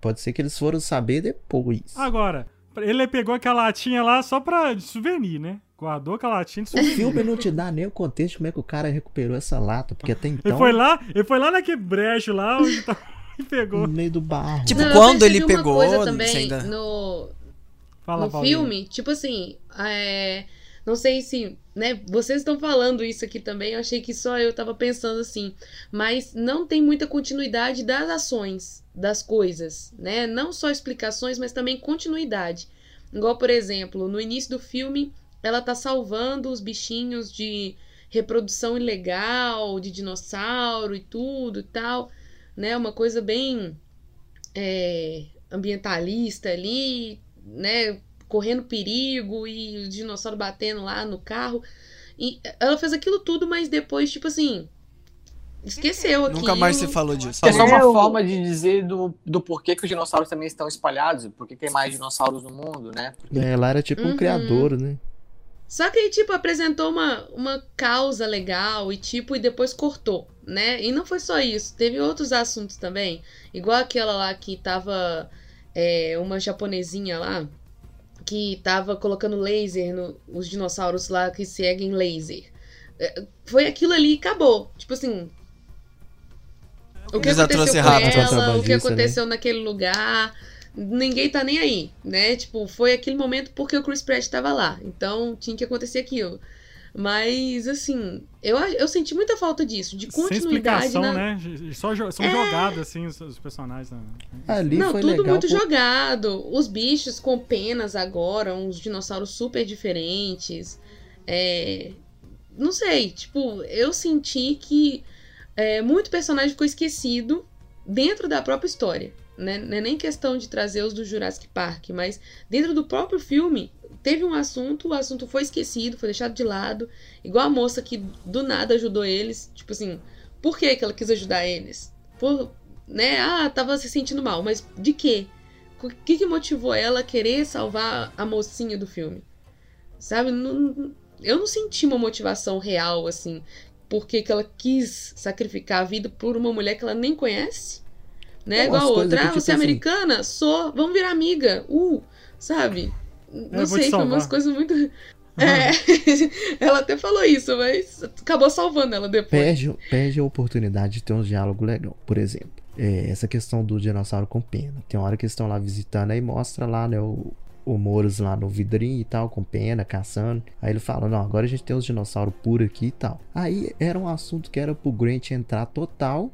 Pode ser que eles foram saber depois. Agora, ele pegou aquela latinha lá só pra souvenir, né? Guardou aquela latinha de O filme não te dá nem o contexto de como é que o cara recuperou essa lata, porque até Ele então, foi lá, ele foi lá naquele brejo lá onde tá, e pegou. no meio do barro. Tipo, Não, quando ele uma pegou, coisa também ainda. no, Fala, no Paulinho. filme, tipo assim, é, não sei se, né, vocês estão falando isso aqui também, eu achei que só eu tava pensando assim, mas não tem muita continuidade das ações, das coisas, né? Não só explicações, mas também continuidade. Igual, por exemplo, no início do filme, ela tá salvando os bichinhos de reprodução ilegal, de dinossauro e tudo e tal, né? Uma coisa bem é, ambientalista ali, né? Correndo perigo e o dinossauro batendo lá no carro. E ela fez aquilo tudo, mas depois, tipo assim, esqueceu aquilo. Nunca mais se falou disso. É só uma forma de dizer do, do porquê que os dinossauros também estão espalhados, por que tem mais dinossauros no mundo, né? É, ela era tipo um Uhum. criador, né? Só que aí, tipo, apresentou uma, uma causa legal e, tipo, e depois cortou, né? E não foi só isso. Teve outros assuntos também. Igual aquela lá que tava é, uma japonesinha lá que tava colocando laser nos dinossauros lá que seguem laser. É, Foi aquilo ali e acabou. Tipo assim. O que aconteceu com ela, o que né? aconteceu naquele lugar, ninguém tá nem aí, né? Tipo, foi aquele momento porque o Chris Pratt tava lá, então tinha que acontecer aquilo. Mas, assim, eu, eu senti muita falta disso, de Sem continuidade explicação, na, né? Só jo- são jogados, assim, os, os personagens. Né? Ali Não, foi tudo legal. muito por- jogado. Os bichos com penas agora, uns dinossauros super diferentes. É... Não sei, tipo, eu senti que é, muito personagem ficou esquecido dentro da própria história. Né? Não é nem questão de trazer os do Jurassic Park, mas dentro do próprio filme teve um assunto, o assunto foi esquecido, foi deixado de lado. Igual a moça que do nada ajudou eles. Tipo assim, por que, que ela quis ajudar eles? Por, né? Ah, tava se sentindo mal, mas de quê? O que, que motivou ela a querer salvar a mocinha do filme? Sabe? Não- eu não senti uma motivação real, assim. Por que que ela quis sacrificar a vida por uma mulher que ela nem conhece? Né? Igual a outra. Ah, tipo você é assim- americana? Sou. Vamos virar amiga. Uh, sabe? Não Eu sei, foi umas coisas muito. É, ela até falou isso, mas acabou salvando ela depois. Perde, perde a oportunidade de ter um diálogo legal. Por exemplo, é, essa questão do dinossauro com pena. Tem uma hora que eles estão lá visitando, aí mostra lá, né, o, o Moros lá no vidrinho e tal, com pena, caçando. Aí ele fala, não, agora a gente tem os dinossauros puros aqui e tal. Aí era um assunto que era pro Grant entrar total.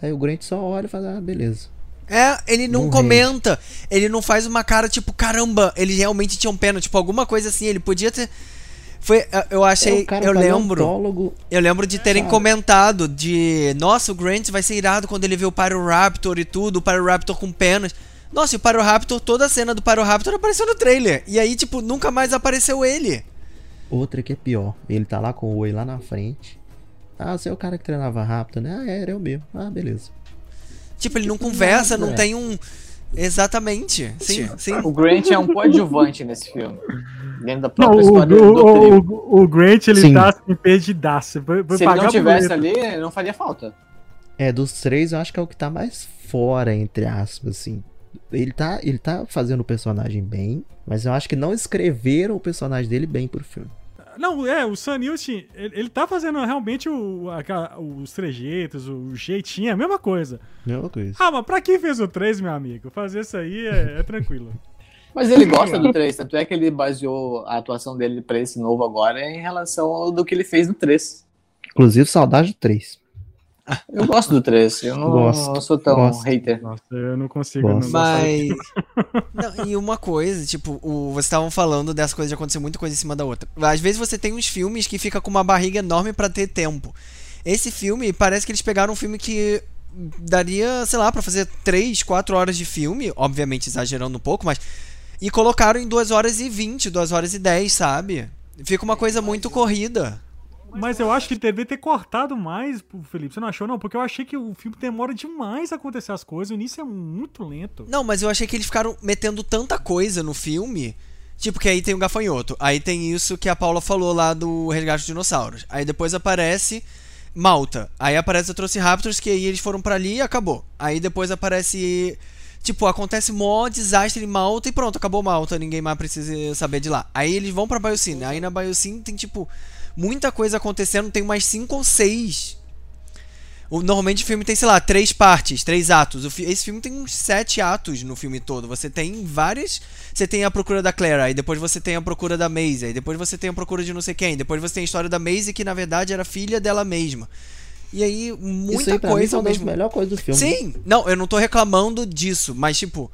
Aí o Grant só olha e fala, ah, beleza. É, ele não, Não comenta, ele não faz uma cara tipo, caramba, ele realmente tinha um pena, tipo, alguma coisa assim, ele podia ter. Foi, eu É achei, cara eu lembro, paleontólogo. eu lembro de terem Sabe? comentado de, nossa, o Grant vai ser irado quando ele vê o Pyroraptor e tudo, o Pyroraptor com penas. Nossa, e o Pyroraptor, toda a cena do Pyroraptor apareceu no trailer. E aí, tipo, nunca mais apareceu ele. Outra que é pior. Ele tá lá com o oi lá na frente. Ah, você é o cara que treinava rápido, né? Ah, era eu mesmo. Ah, beleza. Tipo, ele não conversa, não nada. tem um. Exatamente. Sim, sim. O Grant é um coadjuvante nesse filme. Dentro da Não, própria o, história o, do o, o, o Grant, ele Sim. tá assim, perdidaço. Foi, foi Se ele não tivesse ali, não faria falta. É, dos três, eu acho que é o que tá mais fora, entre aspas, assim. Ele tá, ele tá fazendo o personagem bem, mas eu acho que não escreveram o personagem dele bem pro filme. Não, é, o Sam Neill, assim, ele, ele tá fazendo realmente o, aquela- os trejeitos, o jeitinho, é a mesma coisa. Mesma coisa. Ah, mas pra quem fez o 3, meu amigo? Fazer isso aí é, é tranquilo. Mas ele gosta do 3, tanto é que ele baseou a atuação dele pra esse novo agora em relação ao do que ele fez no 3. Inclusive, saudade do 3. Eu gosto do 3, eu não, Gosto, não sou tão gosto. hater. Nossa, eu não consigo. Não Mas. Não, e uma coisa, tipo, o, vocês estavam falando dessa coisa de acontecer muita coisa em cima da outra. Às vezes você tem uns filmes que fica com uma barriga enorme pra ter tempo. Esse filme, parece que eles pegaram um filme que daria, sei lá, pra fazer 3, 4 horas de filme, obviamente exagerando um pouco, mas. E colocaram em 2 horas e 20, 2 horas e 10, sabe? Fica uma coisa muito corrida. Mas eu acho que deveria ter cortado mais, Felipe. Você não achou, não? Porque eu achei que o filme demora demais a acontecer as coisas. O início é muito lento. Não, mas eu achei que eles ficaram metendo tanta coisa no filme. Tipo, que aí tem o gafanhoto. Aí tem isso que a Paula falou lá do Resgate dos Dinossauros. Aí depois aparece Malta. Aí aparece o Velociraptors, que aí eles foram pra ali e acabou. Aí depois aparece. Tipo, acontece mó desastre em Malta e pronto, acabou Malta, ninguém mais precisa saber de lá. Aí eles vão pra Biocine. Aí na Biocine tem, tipo, muita coisa acontecendo, tem umas 5 ou 6 o, normalmente o filme tem, sei lá, três partes, três atos. Esse filme tem uns sete atos no filme todo. Você tem várias. Você tem a procura da Claire, aí depois você tem a procura da Maisie, aí depois você tem a procura de não sei quem, depois você tem a história da Maisie que na verdade era filha dela mesma. E aí, muita Isso aí coisa ao mesmo melhores coisas do filme. Sim, não, eu não tô reclamando disso, mas tipo,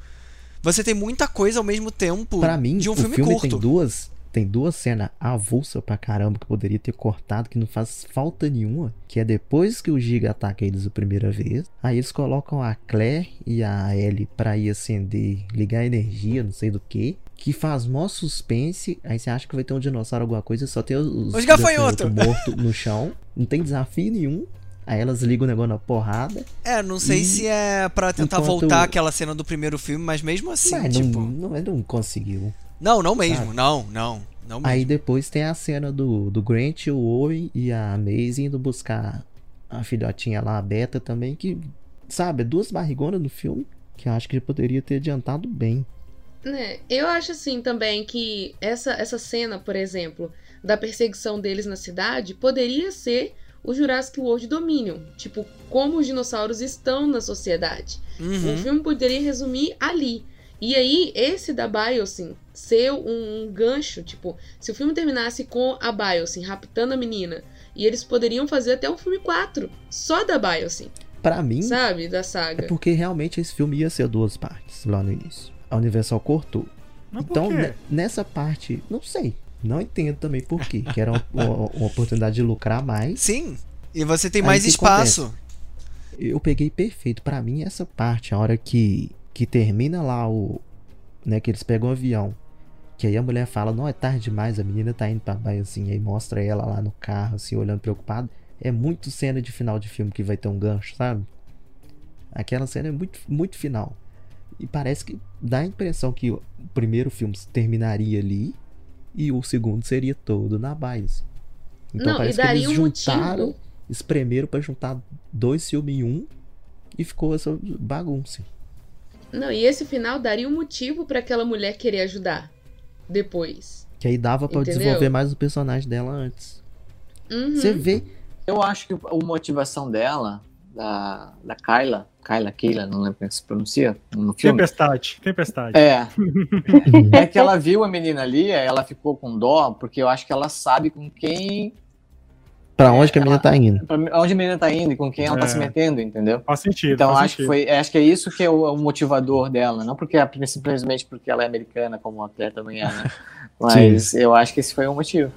você tem muita coisa ao mesmo tempo Pra mim, de um filme, filme, curto. tem duas tem duas cenas avulsa pra caramba que poderia ter cortado, que não faz falta nenhuma. Que é depois que o Giga ataca eles a primeira vez. Aí eles colocam a Claire e a Ellie pra ir acender, ligar energia, não sei do que. Que faz mó suspense. Aí você acha que vai ter um dinossauro, alguma coisa, só tem os, Os gafanhoto. mortos no chão. Não tem desafio nenhum. Aí elas ligam o negócio na porrada. É, não sei E- se é pra tentar enquanto- voltar aquela cena do primeiro filme, mas mesmo assim, mas tipo. não, não, não conseguiu. Não, não mesmo, Sabe? não, não, não mesmo. Aí depois tem a cena do, do Grant, o Owen e a Maisie indo buscar a filhotinha lá, a Beta também, que, sabe, é duas barrigonas no filme que eu acho que poderia ter adiantado bem. Né, Eu acho assim também que essa, essa cena, por exemplo, da perseguição deles na cidade, poderia ser o Jurassic World Dominion. Tipo, como os dinossauros estão na sociedade. O Uhum. filme poderia resumir ali. E aí, esse da Biosyn ser um, um gancho, tipo, se o filme terminasse com a Biosyn raptando a menina, e eles poderiam fazer até um filme 4, só da Biosyn, Pra mim, sabe? Da é saga. porque realmente esse filme ia ser duas partes lá no início. A Universal cortou. Mas Então, nessa parte, não sei. Não entendo também por quê. Que era uma, uma- uma oportunidade de lucrar mais. Sim. E você tem Aí mais espaço. Eu peguei perfeito. Pra mim, essa parte, a hora que, que termina lá o. Né, que eles pegam o avião. Que aí a mulher fala, não, é tarde demais, a menina tá indo pra baixo assim. Aí mostra ela lá no carro, assim, olhando preocupada. É muito cena de final de filme que vai ter um gancho, sabe? Aquela cena é muito, muito final. E parece que dá a impressão que o primeiro filme terminaria ali e o segundo seria todo na base. Então Não, parece que eles um juntaram motivo. espremeram pra juntar dois filmes em um e ficou essa bagunça. Não, e esse final daria um motivo pra aquela mulher querer ajudar depois. Que aí dava pra Entendeu? desenvolver mais o personagem dela antes. Uhum. Você vê, Eu acho que a motivação dela, da, da Kyla, Kyla, Keila, não lembro como é que se pronuncia no filme. Tempestade, tempestade. É, é que ela viu a menina ali, ela ficou com dó, porque eu acho que ela sabe com quem. Pra onde que a menina tá indo. pra onde a menina tá indo e com quem ela tá É. se metendo, entendeu? Faz sentido. Então faz acho que, sentido. foi, acho que é isso que é o, o motivador dela, não porque é simplesmente porque ela é americana, como a Claire também é, né? Mas eu acho que esse foi o motivo.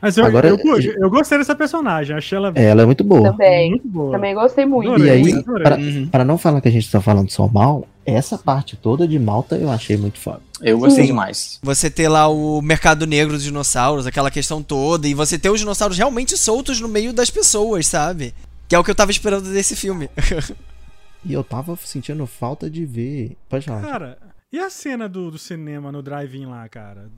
Mas eu, Agora- eu, eu, eu gostei dessa personagem, achei ela Ela é muito boa. Também. muito boa. Também gostei muito. E aí, adorei. pra, Uhum. pra não falar que a gente tá falando só mal, essa parte toda de Malta eu achei muito foda. Eu gostei Sim. demais. Você ter lá o mercado negro dos dinossauros, aquela questão toda, e você ter os dinossauros realmente soltos no meio das pessoas, sabe? Que é o que eu tava esperando desse filme. E eu tava sentindo falta de ver. Pode falar. Cara, e a cena do, do cinema no drive-in lá, cara?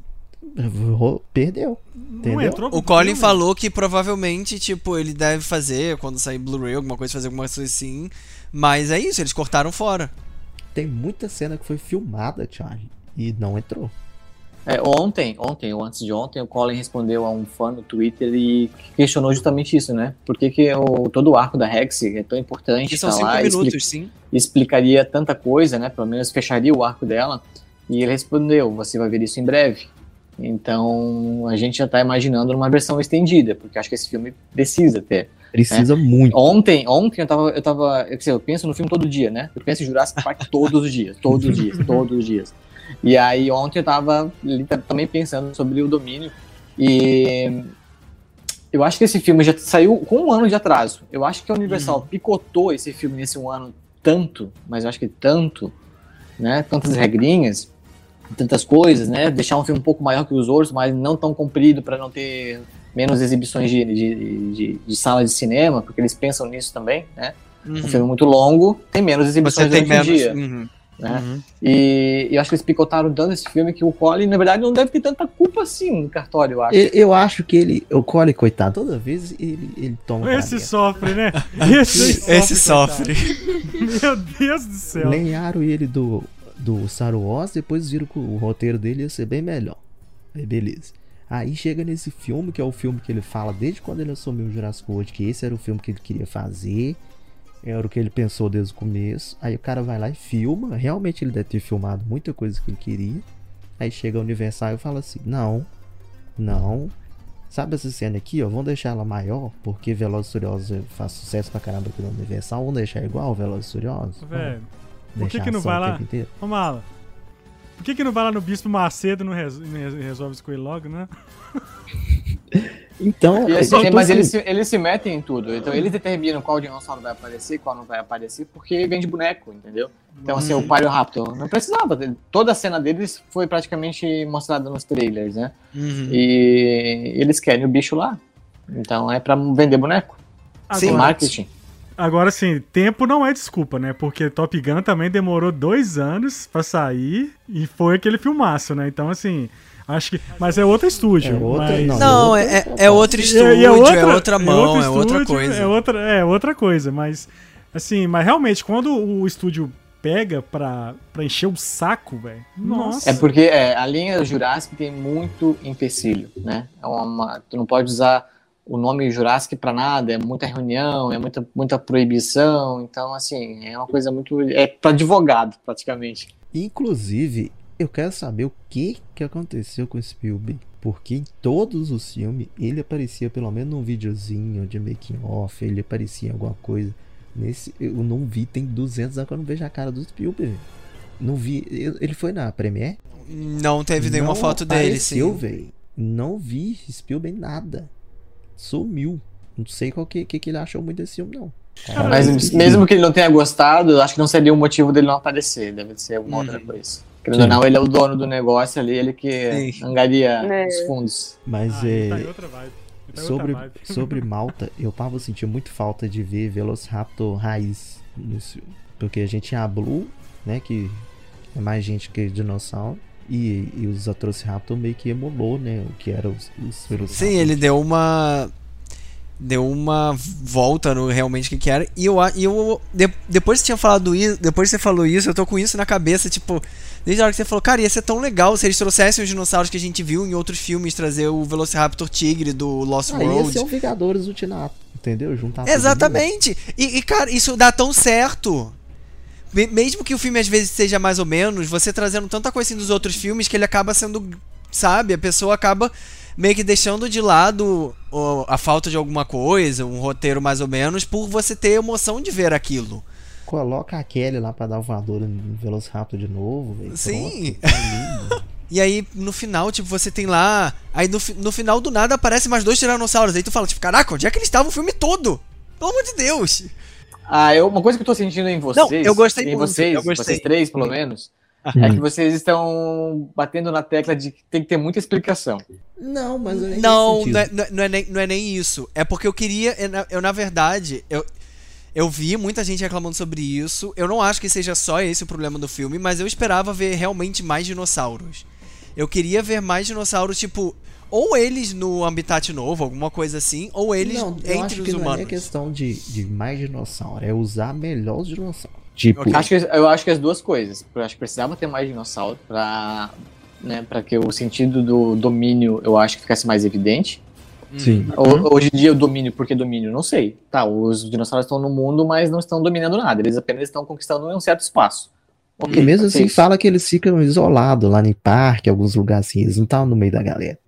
Perdeu. Não Entendeu? entrou O Colin filme? falou que provavelmente, tipo, ele deve fazer, quando sair Blu-ray, alguma coisa, fazer alguma coisa assim. Mas é isso, eles cortaram fora. Tem muita cena que foi filmada, Charlie. E não entrou. É, ontem, ontem ou antes de ontem, o Colin respondeu a um fã no Twitter e questionou justamente isso, né? Por que, que o, todo o arco da Rex é tão importante? Que são tá cinco lá, minutos, expli- sim. explicaria tanta coisa, né? Pelo menos fecharia o arco dela. E ele respondeu: você vai ver isso em breve. Então a gente já tá imaginando uma versão estendida, porque acho que esse filme precisa ter. Precisa muito. Ontem, ontem eu tava, eu tava, eu, sei, eu penso no filme todo dia, né? Eu penso em Jurassic Park todos os dias, todos os dias, todos os dias. E aí ontem eu tava também pensando sobre o domínio e eu acho que esse filme já saiu com um ano de atraso. Eu acho que a Universal picotou esse filme nesse um ano tanto, mas eu acho que tanto, né? Tantas regrinhas, tantas coisas, né? Deixar um filme um pouco maior que os outros, mas não tão comprido para não ter menos exibições de, de, de, de sala de cinema, porque eles pensam nisso também, né? Um Uhum. filme muito longo tem menos Você exibições tem durante o dia. Uhum. Né? Uhum. E, e eu acho que eles picotaram tanto esse filme que o Colin, na verdade, não deve ter tanta culpa assim no cartório, eu acho. Eu, eu acho que ele, o Cole, coitado, toda vez ele, ele toma. Esse sofre, né? Esse, Esse sofre. sofre. Meu Deus do céu. Lenharam ele do, do Star Wars, depois viram que o roteiro dele ia ser bem melhor. Aí beleza. Aí chega nesse filme, que é o filme que ele fala desde quando ele assumiu o Jurassic World, que esse era o filme que ele queria fazer. Era o que ele pensou desde o começo. Aí o cara vai lá e filma. Realmente ele deve ter filmado muita coisa que ele queria. Aí chega a Universal e fala assim: Não, não. Sabe essa cena aqui, ó? Vamos deixar ela maior, porque Velozes e Furiosos faz sucesso pra caramba aqui na Universal. Vamos deixar igual Velozes e Furiosos? Velho, por que que não vai o lá? Ô, Mala. Por que que não vai lá no Bispo Macedo e não, res- não res- resolve isso com ele logo, né? Então, assim, tô mas assim, eles se, eles se metem em tudo. Então eles determinam qual dinossauro vai aparecer, qual não vai aparecer, porque vem de boneco, entendeu? Então, assim, Uhum. o Pyroraptor não precisava. Toda a cena deles foi praticamente mostrada nos trailers, né? Uhum. E eles querem o bicho lá. Então é pra vender boneco. Sem Agora, marketing. Agora sim, tempo não é desculpa, né? Porque Top Gun também demorou dois anos pra sair e foi aquele filmaço, né? Então, assim, acho que. Mas é outro estúdio. É outra- mas... não, Não, é, é, é outro estúdio, E- e é outra, mão, outro é outra estúdio, coisa. É outra, é outra coisa, mas assim, mas realmente, quando o estúdio pega pra, pra encher o saco, velho. Nossa. É porque é, a linha Jurassic tem muito empecilho, né? É uma, tu não pode usar o nome Jurassic pra nada, é muita reunião, é muita, muita proibição, então assim, é uma coisa muito. É pra advogado, praticamente. Inclusive, eu quero saber o que que aconteceu com o Spielberg. Porque em todos os filmes ele aparecia pelo menos num videozinho de making off, ele aparecia em alguma coisa. Nesse eu não vi, tem 200 anos que eu não vejo a cara do Spielberg. Não vi, ele foi na Premiere? Não teve nenhuma Não foto dele, apareceu, sim. velho. Não vi Spielberg em nada. Sumiu. Não sei qual que, que, que ele achou muito desse filme, não. Cara, Mas mesmo que ele não tenha gostado, eu acho que não seria o motivo dele não aparecer, deve ser alguma Uhum. outra coisa. Querendo ou não, ele é o dono do negócio ali, ele que Sim. angaria É. os fundos. Mas Ah, é. tá Sobre, sobre Malta, eu tava sentindo muito falta de ver Velociraptor raiz nesse filme. Porque a gente tinha a Blue, né? Que é mais gente que dinossauro. E, e os Atrociraptor meio que emulou, né? O que era os, os Velociraptor. Sim, ele deu uma. Deu uma volta no realmente o que, que era. E eu, e eu de- depois que você tinha falado isso, depois que você falou isso, eu tô com isso na cabeça, tipo, desde a hora que você falou, cara, ia ser tão legal se eles trouxessem os dinossauros que a gente viu em outros filmes, trazer o Velociraptor Tigre do Lost Ah, ia World. ser o Vingadores Ultimato, entendeu? Juntar. Exatamente. E, e, cara, isso dá tão certo. Me- Mesmo que o filme às vezes seja mais ou menos, você trazendo tanta coisa assim dos outros filmes que ele acaba sendo, sabe, a pessoa acaba meio que deixando de lado a falta de alguma coisa, um roteiro mais ou menos, por você ter emoção de ver aquilo. Coloca a Kelly lá pra dar o voador no Velociraptor de novo, velho. Sim. Pronto. E aí, no final, tipo, você tem lá. Aí no, no final do nada aparecem mais dois tiranossauros. Aí tu fala, tipo, caraca, onde é que eles estavam o filme todo? Pelo amor de Deus! Ah, eu, uma coisa que eu tô sentindo em vocês. eu gostei em muito, vocês, eu gostei. vocês três, pelo menos, é que vocês estão batendo na tecla de que tem que ter muita explicação. Não, mas eu nem Não, não é, sentido. não, é- não é nem, não é nem isso. É porque eu queria. Eu, na- eu, na verdade, eu, eu vi muita gente reclamando sobre isso. Eu não acho que seja só esse o problema do filme, mas eu esperava ver realmente mais dinossauros. Eu queria ver mais dinossauros, tipo. Ou eles no habitat novo, alguma coisa assim, ou eles não, eu acho entre que os não é humanos. questão de, de mais dinossauro, é usar melhor os dinossauros. Tipo, Eu acho, que, eu acho que as duas coisas. Eu acho que precisava ter mais dinossauro pra né, para que o sentido do domínio eu acho que ficasse mais evidente. Sim. Ho- Hoje em dia o domínio, por que domínio? Não sei. Tá, os dinossauros estão no mundo, mas não estão dominando nada. Eles apenas estão conquistando um certo espaço. Ok, E mesmo assim, isso. fala que eles ficam isolados lá em parque, alguns lugares assim, eles não estão no meio da galera.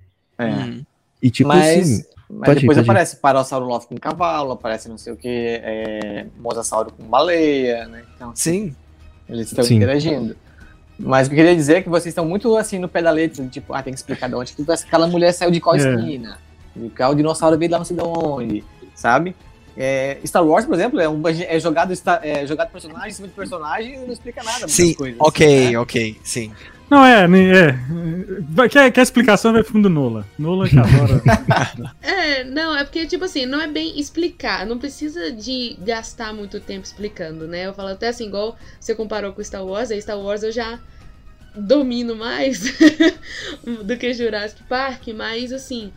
É. Uhum. E tipo Mas, assim, mas pode ir, depois pode ir. aparece Parasaurolof com cavalo, aparece não sei o que, é, Mosasauro com baleia, né? Então, Sim. eles estão Sim. interagindo. Mas o que eu queria dizer é que vocês estão muito assim no pé da letra, tipo, ah, tem que explicar de onde que aquela mulher saiu de qual É. esquina, e qual dinossauro veio lá não sei de onde, sabe? É, Star Wars, por exemplo, é, um, é jogado, é jogado personagem em cima de personagem e não explica nada. Sim, coisas, ok, né? ok, sim. Não, é, é. Quer, quer explicação, vai fundo do Nola. Nola que adora. É, não, é porque, tipo assim, não é bem explicar, não precisa de gastar muito tempo explicando, né? Eu falo até assim, igual você comparou com Star Wars, aí Star Wars eu já domino mais do que Jurassic Park, mas assim,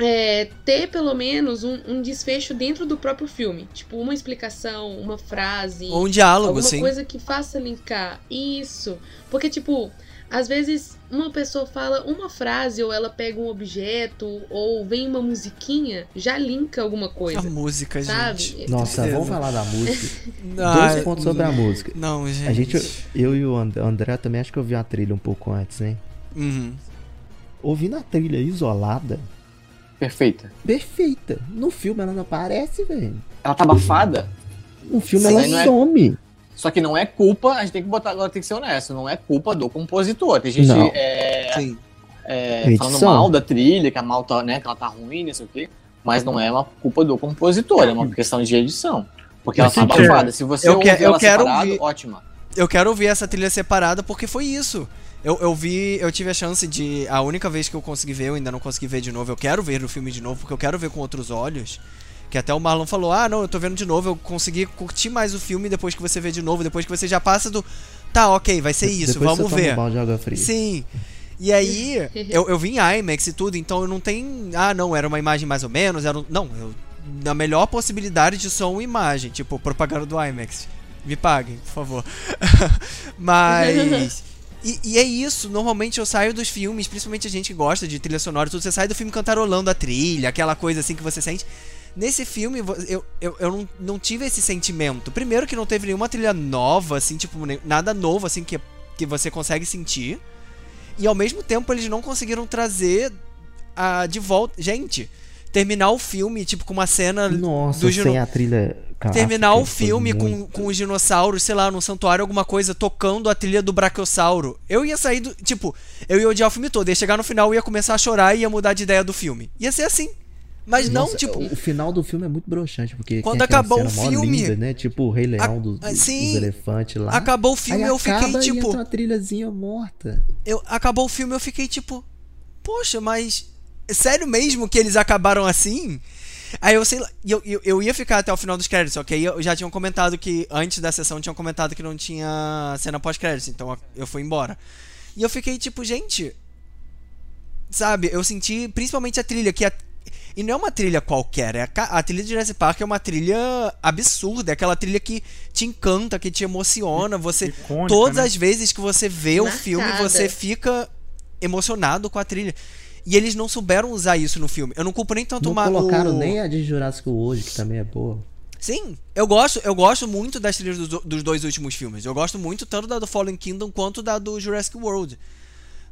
é, ter pelo menos um, um desfecho dentro do próprio filme. Tipo, uma explicação, uma frase. Ou um diálogo, Alguma sim. coisa que faça linkar. Isso. Porque, tipo, às vezes uma pessoa fala uma frase, ou ela pega um objeto, ou vem uma musiquinha, já linka alguma A coisa. música, Sabe? gente. nossa, vamos falar da música. Dois pontos sobre a música. Não, gente. A gente, eu e o And- André também acho que eu vi a trilha um pouco antes, né? Uhum. Ouvindo a trilha isolada, Perfeita. perfeita. No filme ela não aparece, velho. Ela tá abafada, No filme Sim, ela é- some. só que não é culpa, a gente tem que botar, agora tem que ser honesto, não é culpa do compositor. Tem gente Não. é, Sim. é, falando mal da trilha, que a mal tá, né, que ela tá ruim, não sei o quê, mas não é uma culpa do compositor, é uma questão de edição. Porque ela Mas tá quem quer? abafada. Se você Eu ouvir que- eu ela quero separado, ouvir- ótima. Eu quero ouvir essa trilha separada porque foi isso. Eu, eu vi, eu tive a chance de. A única vez que eu consegui ver, eu ainda não consegui ver de novo. Eu quero ver o filme de novo, porque eu quero ver com outros olhos. Que até o Marlon falou: Ah, não, eu tô vendo de novo. Eu consegui curtir mais o filme depois que você vê de novo. Depois que você já passa do. Tá, ok, vai ser isso, Depois vamos ver. Um de água fria. Sim. E aí, eu, eu vi em IMAX e tudo, então eu não tenho. Ah, não, era uma imagem mais ou menos. Era um- Não, eu, na melhor possibilidade de som e imagem, tipo, propaganda do IMAX. Me paguem, por favor. Mas. E, e é isso, normalmente eu saio dos filmes, principalmente a gente que gosta de trilha sonora e tudo, você sai do filme cantarolando a trilha, aquela coisa assim que você sente. Nesse filme, eu, eu, eu não, não tive esse sentimento. Primeiro que não teve nenhuma trilha nova, assim, tipo, nada novo, assim, que, que você consegue sentir. E ao mesmo tempo eles não conseguiram trazer a, de volta. Gente, terminar o filme, tipo, com uma cena Nossa, do sem a trilha terminar o filme com, com os dinossauros, sei lá, num santuário, alguma coisa, tocando a trilha do Brachiosauro. Eu ia sair do. Tipo, eu ia odiar o filme todo. Ia chegar no final, ia começar a chorar e ia mudar de ideia do filme. Ia ser assim. Mas não, Nossa, tipo. O final do filme é muito broxante, porque Quando acabou o filme- linda, né? Tipo o Rei Leão A- dos, elefantes lá. Acabou o filme, Aí eu fiquei acaba e tipo. entra uma trilhazinha morta. eu acabou o filme, eu fiquei tipo, poxa, mas é sério mesmo que eles acabaram assim? Aí eu sei lá, eu, eu, eu ia ficar até o final dos créditos, só que aí eu já tinham comentado que antes da sessão tinham comentado que não tinha cena pós-créditos, então eu fui embora. E eu fiquei tipo, gente, sabe, eu senti principalmente a trilha que a, e não é uma trilha qualquer, é a, a trilha de Jurassic Park é uma trilha absurda, é aquela trilha que te encanta, que te emociona, você Icônica, todas né? as vezes que você vê o Marcada. filme, você fica emocionado com a trilha. E eles não souberam usar isso no filme. Eu não culpo nem tanto Não uma- colocaram o... nem a de Jurassic World, que também é boa. Sim, eu gosto, eu gosto muito das trilhas dos, dos dois últimos filmes. Eu gosto muito tanto da do Fallen Kingdom quanto da do Jurassic World.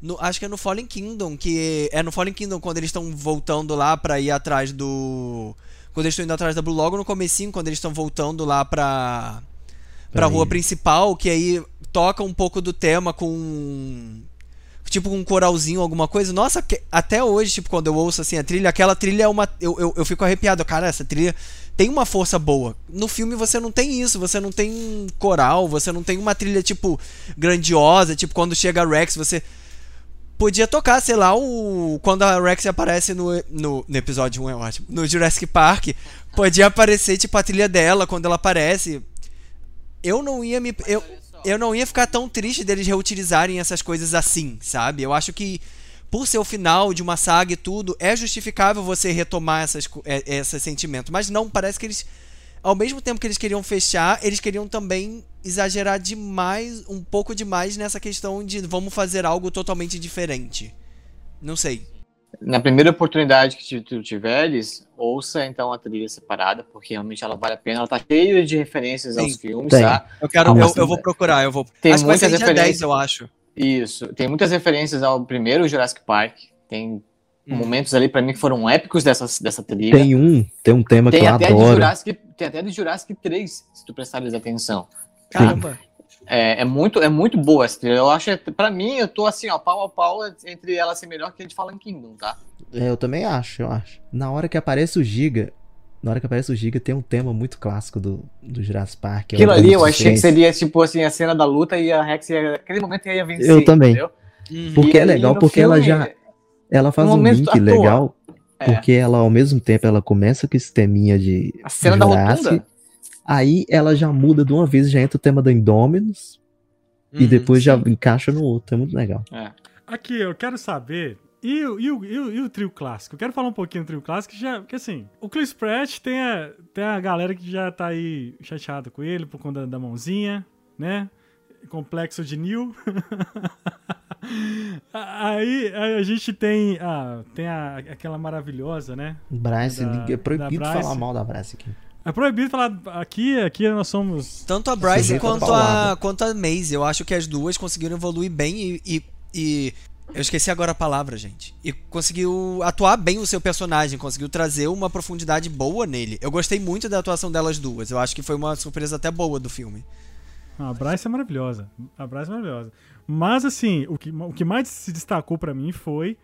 No- acho que é no Fallen Kingdom, que é no Fallen Kingdom quando eles estão voltando lá pra ir atrás do quando eles estão indo atrás da Blue logo no comecinho, quando eles estão voltando lá pra pra Pra rua principal, que aí toca um pouco do tema com tipo um coralzinho, alguma coisa. Nossa, até hoje, tipo, quando eu ouço assim a trilha, aquela trilha é uma. Eu, eu, eu fico arrepiado. Cara, essa trilha tem uma força boa. No filme você não tem isso, você não tem coral, você não tem uma trilha, tipo, grandiosa, tipo, quando chega a Rex, você. Podia tocar, sei lá, o. Quando a Rex aparece no, no, no episódio 1, é ótimo. No Jurassic Park. Podia aparecer, tipo, a trilha dela quando ela aparece. Eu não ia me. Eu, eu não ia ficar tão triste deles reutilizarem essas coisas assim, sabe? Eu acho que por ser o final de uma saga e tudo, é justificável você retomar essas, é- esses sentimentos. Mas não, parece que eles. ao mesmo tempo que eles queriam fechar, eles queriam também exagerar demais, um pouco demais nessa questão de vamos fazer algo totalmente diferente. Não sei. Na primeira oportunidade que tu tiveres, ouça então a trilha separada, porque realmente ela vale a pena. Ela tá cheia de referências aos Sim, filmes, tem. tá? Eu quero, Ah, eu, mas- eu vou procurar, eu vou. Tem acho muitas dia 10, referências. eu acho. Isso. Tem muitas referências ao primeiro Jurassic Park. Tem Hum. momentos ali pra mim que foram épicos dessa, dessa trilha. Tem um, tem um tema Tem que eu até, de adoro. Jurassic, tem até de Jurassic 3, se tu prestares atenção. Caramba. É, é muito, é muito boa essa trilha. Eu acho, pra mim, eu tô assim, ó, pau a pau entre ela ser melhor que a de Fallen Kingdom, tá? É, eu também acho, eu acho. Na hora que aparece o Giga, na hora que aparece o Giga, tem um tema muito clássico do, do Jurassic Park. é Aquilo ali eu achei que seria, tipo assim, a cena da luta e a Rex, ia, naquele momento, ia vencer. Eu também. entendeu? Uhum. Porque E é aí, legal, porque ela já- Ela faz um link legal, É. porque ela, ao mesmo tempo, ela começa com esse teminha de A cena da Jurassic, rotunda. Aí ela já muda de uma vez, já entra o tema da Indominus, e Uhum, depois já sim. encaixa no outro. É muito legal. É. Aqui, eu quero saber. E, o- e, o, e, o, e o trio clássico? Eu quero falar um pouquinho do trio clássico, já, porque assim, o Chris Pratt tem a, tem a galera que já tá aí chateada com ele por conta da mãozinha, né? Complexo de Neil. aí, aí a gente tem, a, tem a, aquela maravilhosa, né? Bryce, Da- é proibido falar mal da Bryce aqui. É proibido falar aqui, aqui nós somos. Tanto a Bryce quanto a, quanto a Maisie. Eu acho que as duas conseguiram evoluir bem e, e, e- Eu esqueci agora a palavra, gente. E conseguiu atuar bem o seu personagem, conseguiu trazer uma profundidade boa nele. Eu gostei muito da atuação delas duas. Eu acho que foi uma surpresa até boa do filme. Ah, A Bryce é maravilhosa. A Bryce é maravilhosa. Mas, assim, o que, o que mais se destacou pra mim foi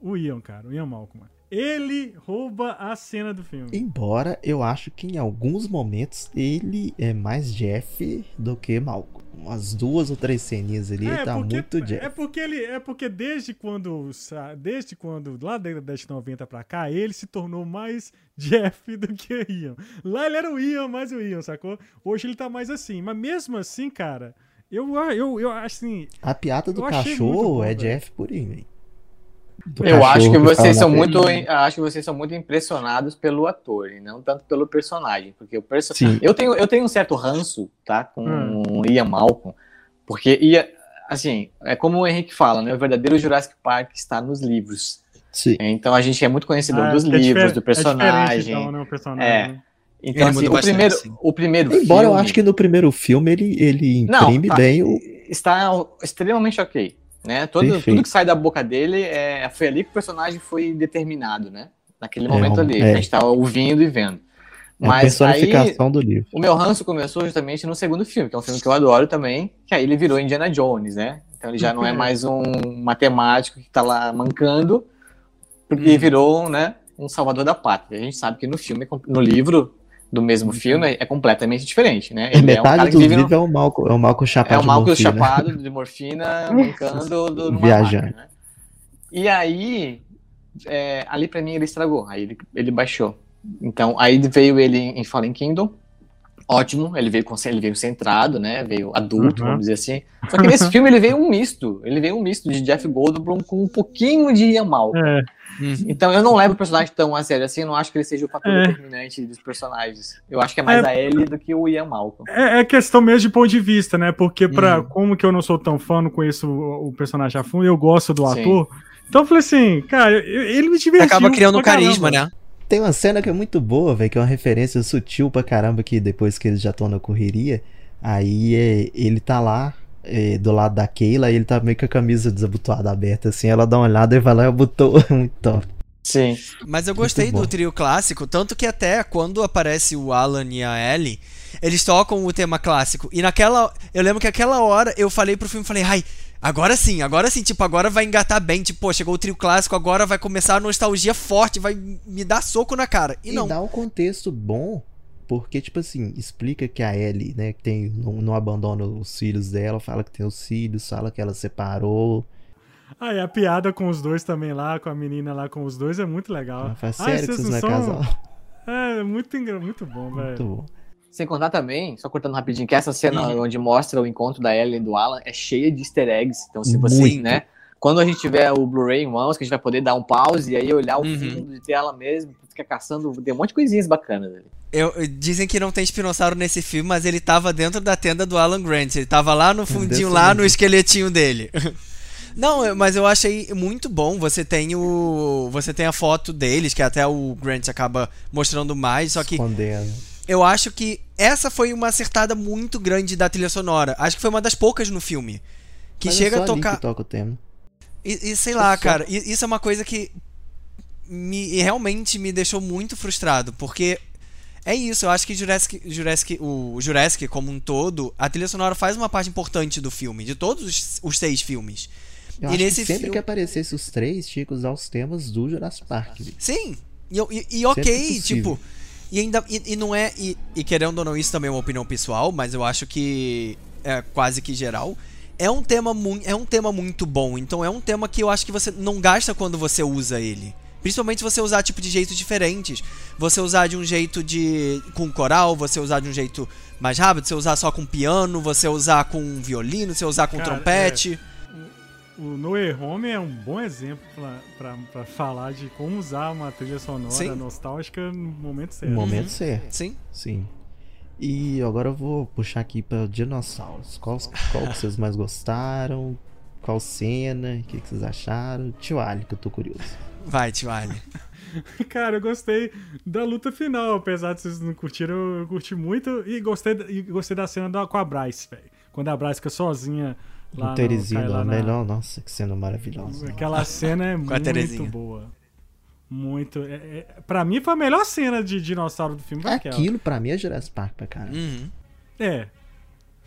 o Ian, cara. O Ian Malcolm. Ele rouba a cena do filme. Embora eu acho que em alguns momentos ele é mais Jeff do que Malcolm. Umas duas ou três ceninhas ali, ele tá muito Jeff. é porque ele é porque desde quando desde quando lá da década de 90 pra cá ele se tornou mais Jeff do que Ian. Lá ele era o Ian, mais o Ian, sacou? Hoje ele tá mais assim, mas mesmo assim, cara, eu eu eu acho assim, A piada do cachorro bom, é velho. Jeff por aí, velho. Eu acho que vocês são muito, acho que vocês são muito impressionados pelo ator e não tanto pelo personagem, porque o perso... Sim. eu tenho eu tenho um certo ranço, tá, com Hum. o Ian Malcolm, porque ia assim, é como o Henrique fala, né, o verdadeiro Jurassic Park está nos livros. Sim. Então a gente é muito conhecedor ah, dos é livros, do é personagem. diferente, então, né, o personagem. É. Então Ele assim, o primeiro, sim. o primeiro Embora eu acho que no primeiro filme ele, ele Não, imprime tá. bem o. está extremamente ok, né? Todo, Perfeito. tudo que sai da boca dele é foi ali que o personagem foi determinado, né? Naquele É, momento ali, é. a gente tá ouvindo e vendo. É a Mas aí personificação do livro. o meu ranço começou justamente no segundo filme, que é um filme que eu adoro também, que aí ele virou Indiana Jones, né? Então ele já não é mais um matemático que tá lá mancando, porque Uhum. virou, né, um salvador da pátria. A gente sabe que no filme, no livro do mesmo filme, é completamente diferente, né? Ele é um metade cara que dos vive no- é o Malco, é o Malco chapado é o de Malcolm morfina. chapado de morfina, mancando do, Viajando. máquina, né? E aí, é, ali pra mim ele estragou, aí ele, ele baixou. Então, aí veio ele em Fallen Kingdom, ótimo, ele veio, com, ele veio centrado, né, veio adulto, Uhum. vamos dizer assim. Só que nesse filme ele veio um misto, ele veio um misto de Jeff Goldblum com um pouquinho de Ian Malcolm. É, Então eu não levo o personagem tão a sério assim, eu não acho que ele seja o fator É. determinante dos personagens. Eu acho que é mais É. a Ellie do que o Ian Malcolm. é, é questão mesmo de ponto de vista, né? Porque pra, Uhum. como que eu não sou tão fã, não conheço o, o personagem a fundo, eu gosto do Sim. ator. Então eu falei assim, cara, eu- ele me divertiu. Acaba criando um carisma, né? Tem uma cena que é muito boa, velho, que é uma referência sutil pra caramba que depois que eles já estão na correria, aí é, ele tá lá é, do lado da Keila, e ele tá meio com a camisa desabotoada aberta assim, ela dá uma olhada e vai lá e abotou, muito top. Sim. Mas eu gostei do trio clássico, tanto que até quando aparece o Alan e a Ellie, eles tocam o tema clássico. E naquela. Eu lembro que aquela hora eu falei pro filme, falei, ai, agora sim, agora sim, tipo, agora vai engatar bem. Tipo, pô, chegou o trio clássico, agora vai começar a nostalgia forte, vai me dar soco na cara. E, E, não. dá um contexto bom, porque, tipo assim, explica que a Ellie, né, que tem, não, não abandona os filhos dela, fala que tem os filhos, fala que ela separou. Ah, e a piada com os dois também lá, com a menina lá com os dois, é muito legal. Ela fala, Ah, sério que vocês não é são- casal? É, muito, muito bom, Muito velho. bom. Sem contar também, só cortando rapidinho, que essa cena onde mostra o encontro da Ellie e do Alan é cheia de easter eggs. Então, se você, Muito. né, quando a gente tiver o Blu-ray em mãos, que a gente vai poder dar um pause e aí olhar o Uhum. fundo de tela mesmo, ficar caçando, tem um monte de coisinhas bacanas ali. Eu, dizem que não tem espinossauro nesse filme, mas ele tava dentro da tenda do Alan Grant. Ele tava lá no fundinho, lá no esqueletinho dele. Não, mas eu achei muito bom. Você tem o. Você tem a foto deles, que até o Grant acaba mostrando mais. Só que Escondendo. eu acho que essa foi uma acertada muito grande da trilha sonora. Acho que foi uma das poucas no filme. Que Mas é chega só a ali tocar. que toca o tema. E, e sei lá, cara, isso é uma coisa que me realmente me deixou muito frustrado, porque é isso, eu acho que Jurassic, Jurassic, o Jurassic como um todo, a trilha sonora faz uma parte importante do filme, de todos os, os seis filmes. Eu E acho nesse que sempre filme- que aparecesse os três, tinha que usar os temas do Jurassic Park. Sim, e, e- e ok, tipo, e ainda e, e não é e, e querendo ou não isso também é uma opinião pessoal, mas eu acho que é quase que geral. É um tema muito é um tema muito bom, então é um tema que eu acho que você não gasta quando você usa ele. Principalmente se você usar tipo de jeitos diferentes. Você usar de um jeito de com coral, você usar de um jeito mais rápido, você usar só com piano, você usar com violino, você usar com Cara, trompete. O No Way Home é um bom exemplo pra falar de como usar uma trilha sonora Sim. nostálgica no momento certo. No momento Uhum. certo. Sim. Sim. E agora eu vou puxar aqui para dinossauros. Qual, qual que vocês mais gostaram? Qual cena? O que, que vocês acharam? Tio Ali, que eu tô curioso. Vai, Tio Ali. Cara, eu gostei da luta final, apesar de vocês não curtiram, eu, curti muito e gostei, da- e gostei da cena da, com a Bryce, velho. Quando a Bryce fica sozinha lá o no, Terezinha, lá lá na- melhor. Nossa, que cena maravilhosa. Aquela cena é muito boa. Muito. É, é, pra mim foi a melhor cena de dinossauro do filme. Aquilo pra mim é Jurassic Park pra cara. Uhum. É.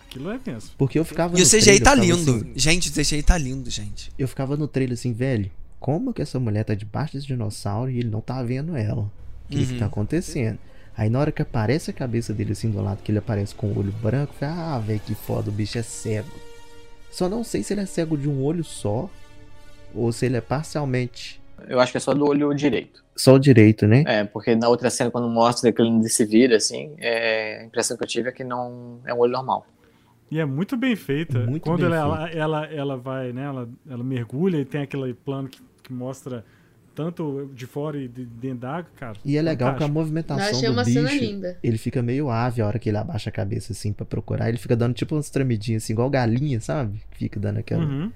Aquilo é mesmo. Porque eu ficava E o CGI trailer, tá lindo. assim- Gente, o CGI tá lindo, gente. eu ficava no trailer assim, velho. Como que essa mulher tá debaixo desse dinossauro e ele não tá vendo ela? O que, que Uhum. tá acontecendo? Aí na hora que aparece a cabeça dele assim do lado, que ele aparece com o olho branco, eu falei, ah, velho, que foda, o bicho é cego. Só não sei se ele é cego de um olho só, ou se ele é parcialmente Eu acho que é só do olho direito. só o direito, né? É, porque na outra cena, quando mostra que ele se vira, assim, é, a impressão que eu tive é que não é um olho normal. E é muito bem feita. Muito Quando bem ela, ela, ela, ela vai, né? Ela, ela mergulha e tem aquele plano que, que mostra tanto de fora e de dentro da água, cara. E é legal que a. Eu movimentação achei do uma cena bicho, linda. ele fica meio ave a hora que ele abaixa a cabeça assim pra procurar, ele fica dando tipo umas tremidinhas assim, igual galinha, sabe? Fica dando aquela Uhum.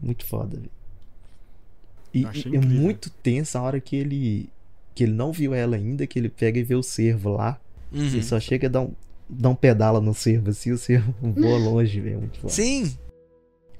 Muito foda, velho. E, e é muito tensa a hora que ele. que ele não viu ela ainda, que ele pega e vê o cervo lá. Uhum. E só chega a dar um, dar um pedala no cervo assim, o cervo voa longe, velho. Muito foda. Sim.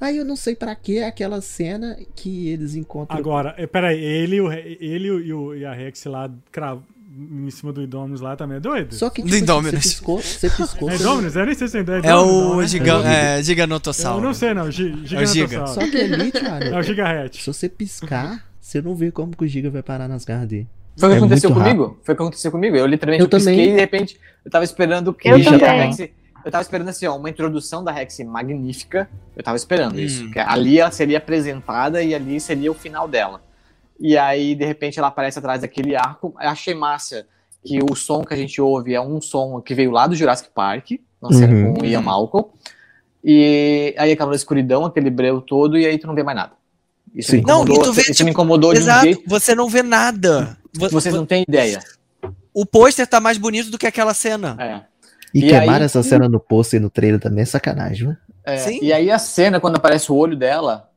Aí eu não sei pra que aquela cena que eles encontram. Agora, é, peraí, ele, e o Re- ele e, o, e a Rex lá cravo, em cima do Indominus lá também é doido? Só que Do tipo, assim, Indominus. você piscou, você piscou. É Indominus? Eu nem sei se é Indominus. É o né? gigan, É. é, Giganotossauro. Eu não sei não, Gi- É o Giga. Só que ali, Thiago, É o Gigahat. se você piscar, você não vê como que o Giga vai parar nas garras dele. Foi o que É aconteceu comigo? Foi o que aconteceu comigo. Eu literalmente Eu pisquei também. e de repente eu tava esperando que Eu tava esperando assim, ó, uma introdução da Rex magnífica. Eu tava esperando Hum. isso. Que ali ela seria apresentada e ali seria o final dela. E aí, de repente, ela aparece atrás daquele arco. Eu achei massa que o som que a gente ouve é um som que veio lá do Jurassic Park, na cena Uhum. com o Ian Malcolm. E aí aquela escuridão, aquele breu todo, e aí tu não vê mais nada. Isso, Sim. me Não, incomodou, e tu vê, isso tipo, me incomodou de um Exato, jeito você não vê nada. Vocês vo- não têm ideia. O pôster tá mais bonito do que aquela cena. É. E, E queimar aí- essa cena no pôster e no trailer também é sacanagem, viu? É, Sim. E aí a cena, quando aparece o olho dela,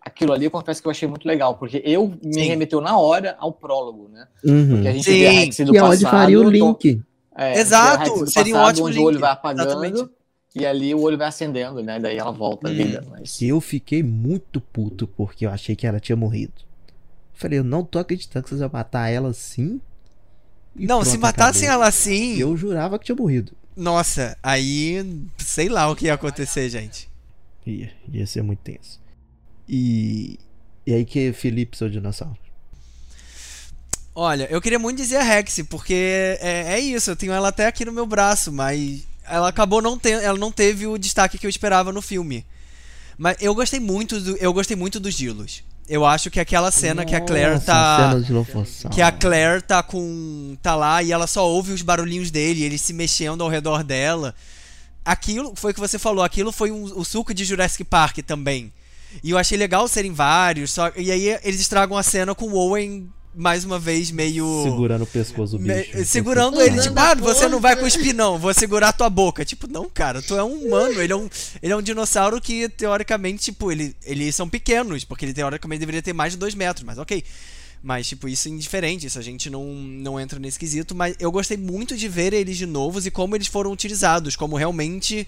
aquilo ali eu confesso que eu achei muito legal, porque eu me Sim. remeteu na hora ao prólogo, né? Uhum. Porque a gente Sim. vê a Rex do Que é onde passado, faria o link. é, Exato, seria um passado, ótimo onde link, o olho vai apagando exatamente. e ali o olho vai acendendo, né? Daí ela volta à Hum. vida. Mas... Eu fiquei muito puto porque eu achei que ela tinha morrido. Falei, eu não tô acreditando que vocês vão matar ela assim. E Não, pronto, se matassem acabou. ela assim, Eu jurava que tinha morrido. nossa, aí sei lá o que ia acontecer, gente. Ia, ia ser muito tenso. E. E aí que Felipe, seu dinossauro. Olha, eu queria muito dizer a Rex, porque é, é isso, eu tenho ela até aqui no meu braço, mas ela acabou não tendo, ela não teve o destaque que eu esperava no filme. Mas eu gostei muito do, eu gostei muito dos Dilos. Eu acho que aquela cena que a Claire Nossa, tá que a Claire tá com tá lá e ela só ouve os barulhinhos dele, ele se mexendo ao redor dela. Aquilo foi o que você falou, aquilo foi um- o suco de Jurassic Park também. E eu achei legal serem vários, só e aí eles estragam a cena com o Owen mais uma vez meio Segurando o pescoço do me- bicho. segurando ele, tipo, ah, você não vai cuspir não, vou segurar tua boca. Tipo, não, cara, tu é um humano, ele é um, ele é um dinossauro que teoricamente, tipo, ele, eles são pequenos, porque ele teoricamente deveria ter mais de dois metros, mas ok. Mas, tipo, isso é indiferente, isso a gente não, não entra nesse quesito, mas eu gostei muito de ver eles de novos e como eles foram utilizados, como realmente...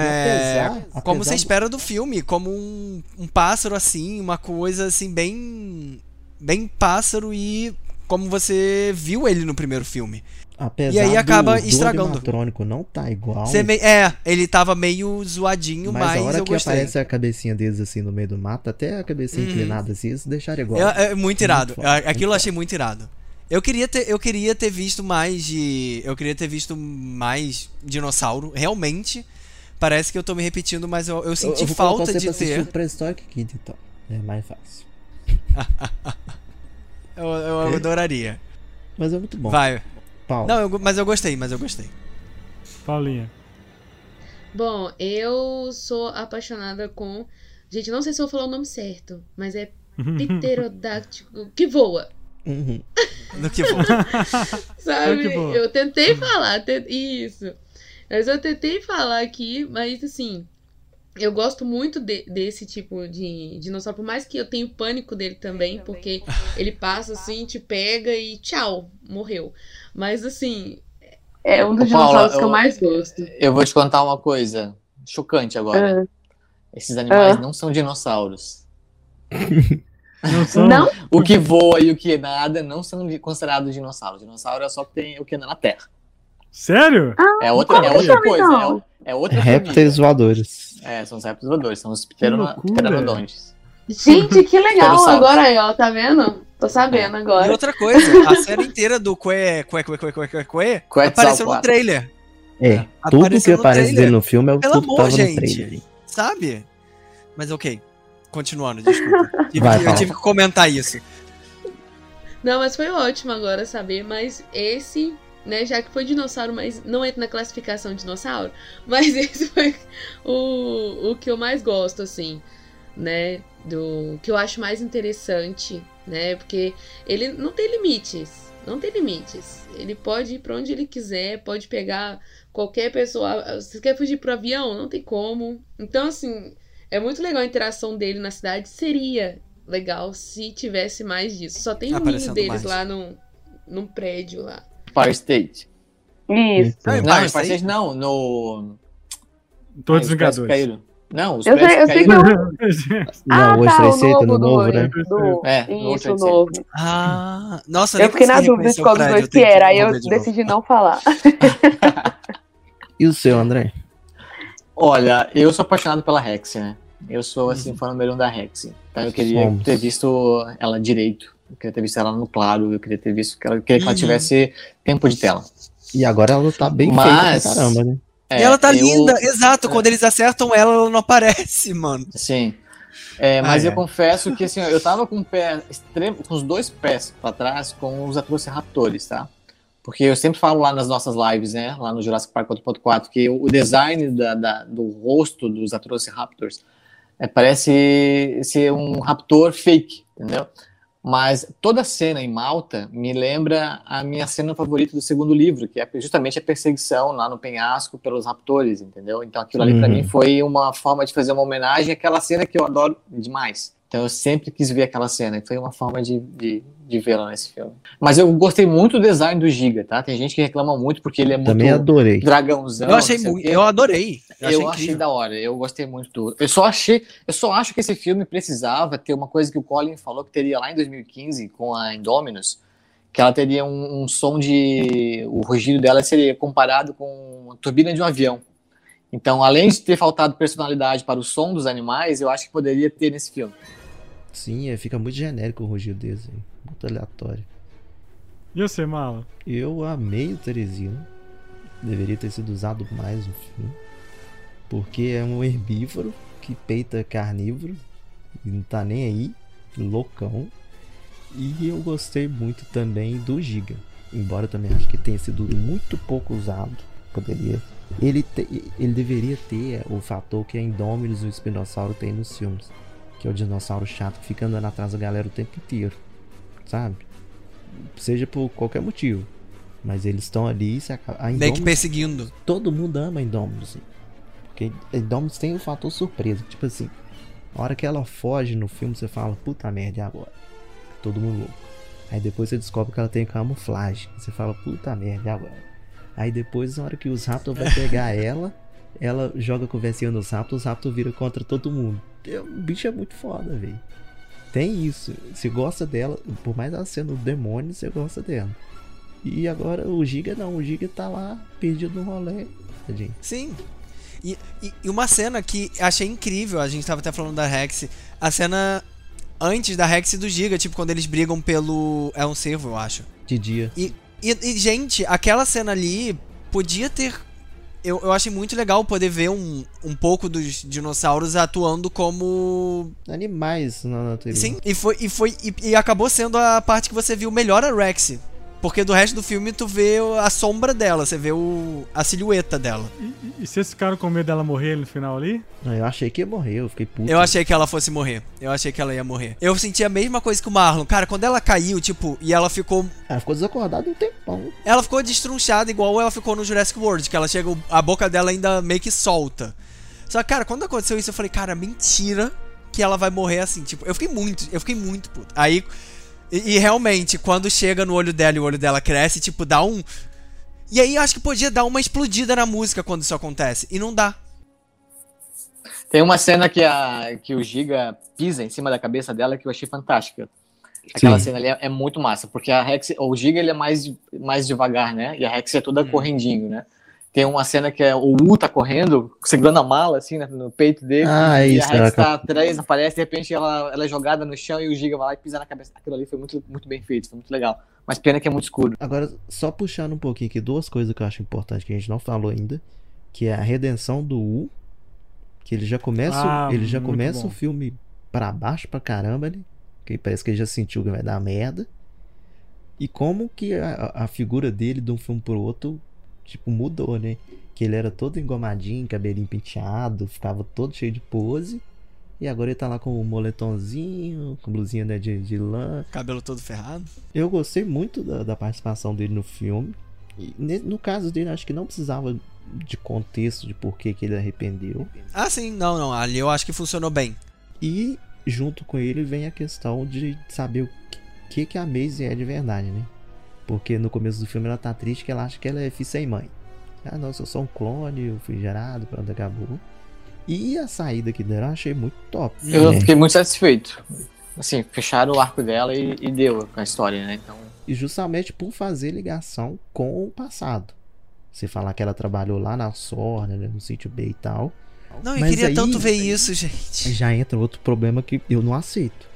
é, apesar- como você espera do filme, como um, um pássaro assim, uma coisa assim, bem. bem pássaro e como você viu ele no primeiro filme. Apesar E aí acaba do estragando. animatrônico não tá igual. Você me- É, ele tava meio zoadinho, mas, mas, a hora que gostei. aparece a cabecinha deles assim no meio do mato, até a cabecinha Uhum. inclinada assim, eles deixaram igual. É, é muito irado. muito Aquilo eu achei muito irado. Eu queria, ter, eu queria ter visto mais de. Eu queria ter visto mais dinossauro, realmente. Parece que eu tô me repetindo, mas eu, eu senti eu vou colocar falta você de ter. o Prehistoric Kid, então. É mais fácil. Eu, eu adoraria. Mas é muito bom. Vai. Paulo. Não, eu mas eu gostei, mas eu gostei. Paulinha. Bom, eu sou apaixonada com. Gente, não sei se eu vou falar o nome certo, mas é pterodáctico que voa. Uhum. No que for. Sabe? que voa. eu tentei falar, te- isso. Mas eu tentei falar aqui, mas assim, eu gosto muito de- desse tipo de dinossauro, por mais que eu tenha pânico dele também, porque ele passa assim, te pega e tchau, morreu. Mas assim, é um dos Paula, dinossauros que eu eu- mais gosto. Eu vou te contar uma coisa chocante agora. Ah. Esses animais Ah. não são dinossauros. Não são? Não? O que voa e o que nada não são de- considerados dinossauros. Dinossauro é só que tem o que anda na Terra. Sério? É outra, é outra coisa. então? É, é outra Répteis família. voadores. É, são os répteis voadores, são os pteranodontes. Gente, que legal! Agora aí, ó, tá vendo? Tô sabendo E agora. outra coisa, a cena inteira do Quê, Quê, Quê, Quê, Quê, Quê, Quê apareceu no trailer, É, tudo que Apareceu aparece dele no filme é o Pelo tudo que amor, tava gente. no trailer. sabe? Mas ok. Continuando, desculpa. Tive Vai, eu fala. tive que comentar isso. Não, mas foi ótimo agora saber, mas esse, né, já que foi dinossauro, mas não entra na classificação de dinossauro, mas esse foi o, o que eu mais gosto, assim, né, do que eu acho mais interessante, né, porque ele não tem limites, não tem limites, ele pode ir pra onde ele quiser, pode pegar qualquer pessoa, você quer fugir pro avião? Não tem como, então, assim, é muito legal a interação dele na cidade, seria legal se tivesse mais disso. Só tem um ninho deles mais. lá num, num prédio lá. Empire State. Isso. Não, Não, Empire State? State não, no. Todos Ah, os Vingadores. Não, os Eu sei- eu sei que eu- Não, ah, hoje tá, o no do, novo, né? do- É, no isso, Trade o novo. Ah, nossa, Eu fiquei na dúvida de qual dos dois que era, aí eu de novo. decidi não falar. E o seu, André? Olha, eu sou apaixonado pela Rex, né? Eu sou, assim, Uhum. fã número um da Rex. Então eu queria Somos. ter visto ela direito. Eu queria ter visto ela no claro. Eu queria ter visto que ela, queria que ela Uhum. tivesse tempo de tela. E agora ela tá bem Mas- feita pra caramba, né? É, e ela tá eu- linda, exato. Quando eles acertam ela, ela não aparece, mano. Sim. É, mas Ah, eu é. confesso que assim, eu tava com o pé extremo, com os dois pés pra trás com os Atrociraptors, tá? Porque eu sempre falo lá nas nossas lives, né? Lá no Jurassic Park 4.4, que o design da, da- do rosto dos Atrociraptors é, parece ser um raptor fake, entendeu? Mas toda a cena em Malta me lembra a minha cena favorita do segundo livro, que é justamente a perseguição lá no penhasco pelos raptores, entendeu? Então aquilo ali Uhum. mim foi uma forma de fazer uma homenagem àquela cena que eu adoro demais. Então eu sempre quis ver aquela cena, e foi uma forma de, de, de vê-la nesse filme. Mas eu gostei muito do design do Giga, tá? Tem gente que reclama muito porque ele é muito Também adorei. dragãozão. Eu achei muito, eu adorei. Eu, Eu, achei achei da hora, eu gostei muito do. Eu só achei, eu só acho que esse filme precisava ter uma coisa que o Colin falou que teria lá em 2015 com a Indominus, que ela teria um, um som de. O rugido dela seria comparado com a turbina de um avião. Então, além de ter faltado personalidade para o som dos animais, eu acho que poderia ter nesse filme. Sim, é, fica muito genérico o rugido desse. Muito aleatório. E você, Mala? Eu amei o Teresino. Deveria ter sido usado mais no filme. Porque é um herbívoro que peita carnívoro. E não tá nem aí. Loucão. E eu gostei muito também do Giga. Embora eu também acho que tenha sido muito pouco usado. poderia. Ele, te, ele deveria ter o fator que a Indominus e o Espinossauro tem nos filmes. Que é o dinossauro chato que fica andando atrás da galera o tempo inteiro. Sabe? Seja por qualquer motivo. Mas eles estão ali e se acaba. A Meio que Indominus, perseguindo. todo mundo ama a Indominus. Porque a Indominus tem o fator surpresa. Tipo assim, a hora que ela foge no filme, você fala, puta merda, e agora? Todo mundo louco. Aí depois você descobre que ela tem camuflagem. Você fala, puta merda, e agora? Aí depois, na hora que os Raptors vai pegar ela, ela joga conversinha nos Raptors, os Raptors vira contra todo mundo. O bicho é muito foda, velho. Tem isso. Você gosta dela, por mais ela sendo um demônio, você gosta dela. E agora o Giga não, o Giga tá lá perdido no rolê. Tadinho. Sim. E, e, e uma cena que achei incrível, a gente tava até falando da Rex, a cena antes da Rex e do Giga, tipo, quando eles brigam pelo. É um servo, eu acho. De dia. E, e, e, gente, aquela cena ali podia ter. Eu, eu achei muito legal poder ver um, um pouco dos dinossauros atuando como. Animais na natureza. Sim, e foi. E, foi e, e acabou sendo a parte que você viu melhor a Rex. Porque do resto do filme tu vê a sombra dela, você vê o, a silhueta dela. E, e, e vocês ficaram com medo dela morrer no final ali? Não, eu achei que ia morrer, eu fiquei puto. Eu achei que ela fosse morrer. Eu achei que ela ia morrer. Eu senti a mesma coisa que o Marlon. Cara, quando ela caiu, tipo, e ela ficou. Ela ficou desacordada um tempão. Ela ficou destrunchada igual ela ficou no Jurassic World, que ela chega. A boca dela ainda meio que solta. Só que, cara, quando aconteceu isso, eu falei, cara, mentira que ela vai morrer assim. Tipo, eu fiquei muito, eu fiquei muito puto. Aí. E, e realmente, quando chega no olho dela e o olho dela cresce, tipo, dá um. E aí acho que podia dar uma explodida na música quando isso acontece. E não dá. Tem uma cena que, a, que o Giga pisa em cima da cabeça dela que eu achei fantástica. Aquela Sim. cena ali é, é muito massa, porque a Rex, o Giga ele é mais, mais devagar, né? E a Rex é toda Hum. correndinho, né? Tem uma cena que é o U tá correndo, segurando a mala, assim, né, no peito dele. Ah, é e isso. a Rex tá atrás, aparece, de repente ela, ela é jogada no chão e o Giga vai lá e pisa na cabeça. Aquilo ali foi muito, muito bem feito, foi muito legal. Mas pena que é muito escuro. Agora, só puxando um pouquinho aqui, duas coisas que eu acho importante que a gente não falou ainda. Que é a redenção do U. Que ele já começa, Ah, ele já começa bom. o filme pra baixo pra caramba ali. Que parece que ele já sentiu que vai dar merda. E como que a, a figura dele de um filme pro outro, tipo, mudou, né? Que ele era todo engomadinho, cabelinho penteado, ficava todo cheio de pose. E agora ele tá lá com o moletomzinho, com blusinha né, de, de lã. Cabelo todo ferrado. Eu gostei muito da, da participação dele no filme. E no caso dele, acho que não precisava de contexto de por que, que ele arrependeu. Ah, sim, não, não. Ali eu acho que funcionou bem. E junto com ele vem a questão de saber o que, que a Maisie é de verdade, né? Porque no começo do filme ela tá triste que ela acha que ela é filha sem mãe. Ah, nossa, eu sou um clone, eu fui gerado, pronto, acabou. E a saída que deram eu achei muito top. Eu né? fiquei muito satisfeito. Assim, fecharam o arco dela e, e deu com a história, né? Então, E justamente por fazer ligação com o passado. Você falar que ela trabalhou lá na Sorna, né, no sítio B e tal. Não, eu Mas queria aí- tanto ver isso, gente. Já entra outro problema que eu não aceito.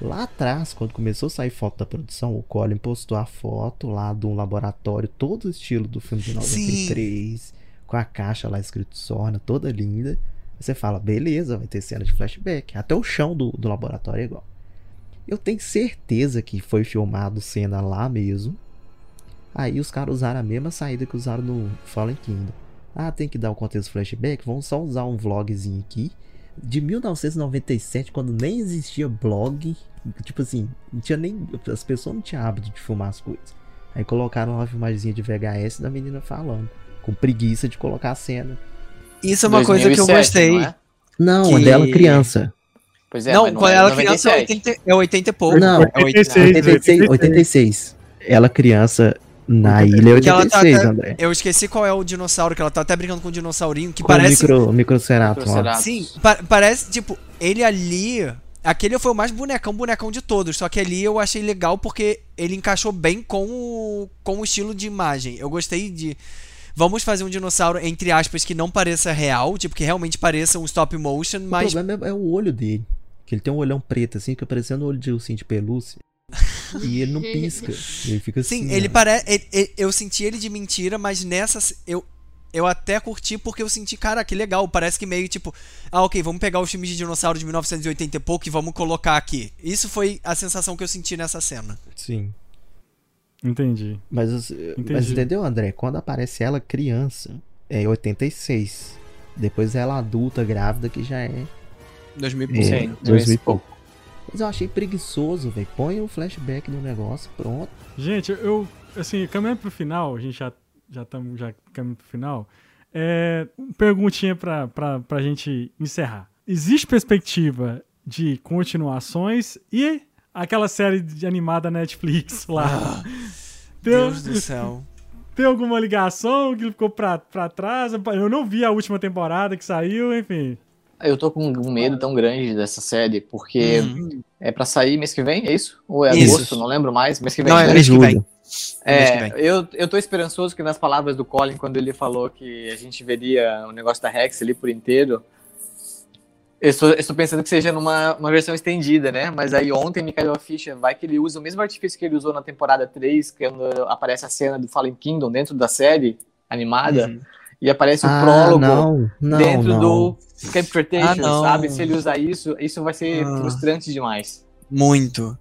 Lá atrás, quando começou a sair foto da produção, o Colin postou a foto lá de um laboratório, todo estilo do filme de 93, com a caixa lá escrito Sorna, toda linda. Você fala, beleza, vai ter cena de flashback. Até o chão do, do laboratório é igual. Eu tenho certeza que foi filmado cena lá mesmo. Aí os caras usaram a mesma saída que usaram no Fallen Kingdom. Ah, tem que dar o contexto flashback? Vamos só usar um vlogzinho aqui. De 1997, quando nem existia blog. Tipo assim, não tinha nem. As pessoas não tinham hábito de filmar as coisas. Aí colocaram uma filmagemzinha de VHS da menina falando. Com preguiça de colocar a cena. Isso é uma coisa que eu 2007, gostei. não é? Não, Que- é dela criança. Pois é, não, mas quando é ela criança é 97. 80, é 80 e pouco. Não, é 80, 86. 86, 86. Ela criança na ilha é Que ela tá 86, até- André. Eu esqueci qual é o dinossauro, que ela tá até brincando com um dinossaurinho, que Com parece. micro, microceratops. Microceratops. Sim, pa- parece, tipo, ele ali. Aquele foi o mais bonecão, bonecão de todos. Só que ali eu achei legal porque ele encaixou bem com o, com o estilo de imagem. Eu gostei de. Vamos fazer um dinossauro, entre aspas, que não pareça real, tipo, que realmente pareça um stop motion, O mas. problema é, é o olho dele. Que ele tem um olhão preto, assim, fica parecendo o olho de ursinho de pelúcia. E ele não pisca. Ele fica assim. Sim, ele parece. Eu senti ele de mentira, mas nessa. Eu, eu até curti porque eu senti, cara, que legal. Parece que meio tipo. Ah, ok, vamos pegar os filmes de dinossauro de 1980 e pouco e vamos colocar aqui. Isso foi a sensação que eu senti nessa cena. Sim. Entendi. Mas, os- mas Entendi. entendeu, André? Quando aparece ela criança, é em 86. Depois ela adulta, grávida, que já é, 2000 é Sim, 2000 e pouco. Mas eu achei preguiçoso, velho. Põe o flashback no negócio, pronto. Gente, eu, assim, caminhando pro final, a gente já já estamos já caminhando pro final. É, uma perguntinha pra, pra, pra gente encerrar. Existe perspectiva de continuações e aquela série de animada Netflix lá? Tem- Deus do céu. Tem alguma ligação que ficou pra, pra trás? Eu não vi a última temporada que saiu, enfim. Eu tô com um medo tão grande dessa série, porque Hum. É pra sair mês que vem, é isso? Ou é Isso. agosto? Não lembro mais. Mês que vem. Não, é né? mês que vem. É, vem. eu, eu tô esperançoso que nas palavras do Colin, quando ele falou que a gente veria o negócio da Rex ali por inteiro, eu estou, eu estou pensando que seja numa uma versão estendida, né? Mas aí ontem me caiu a ficha, vai que ele usa o mesmo artifício que ele usou na temporada 3, quando aparece a cena do Fallen Kingdom dentro da série animada, Uhum. E aparece o ah, prólogo não, não, dentro não. do Interpretation, Ah, não. sabe? Se ele usar isso, isso vai ser Ah. frustrante demais. Muito.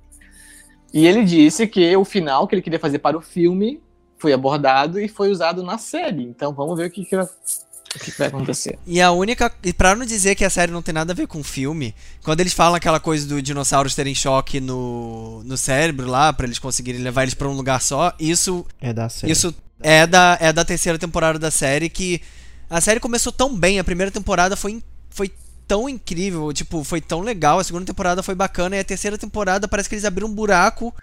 E ele disse que o final que ele queria fazer para o filme foi abordado e foi usado na série. Então vamos ver o que, que, vai- o que que vai acontecer. E a única. E pra não dizer que a série não tem nada a ver com o filme, quando eles falam aquela coisa do dinossauros terem choque no, no cérebro lá, pra eles conseguirem levar eles pra um lugar só, isso É da série. Isso é da, é da terceira temporada da série que a série começou tão bem, a primeira temporada foi, foi tão incrível, tipo, foi tão legal, a segunda temporada foi bacana e a terceira temporada parece que eles abriram um buraco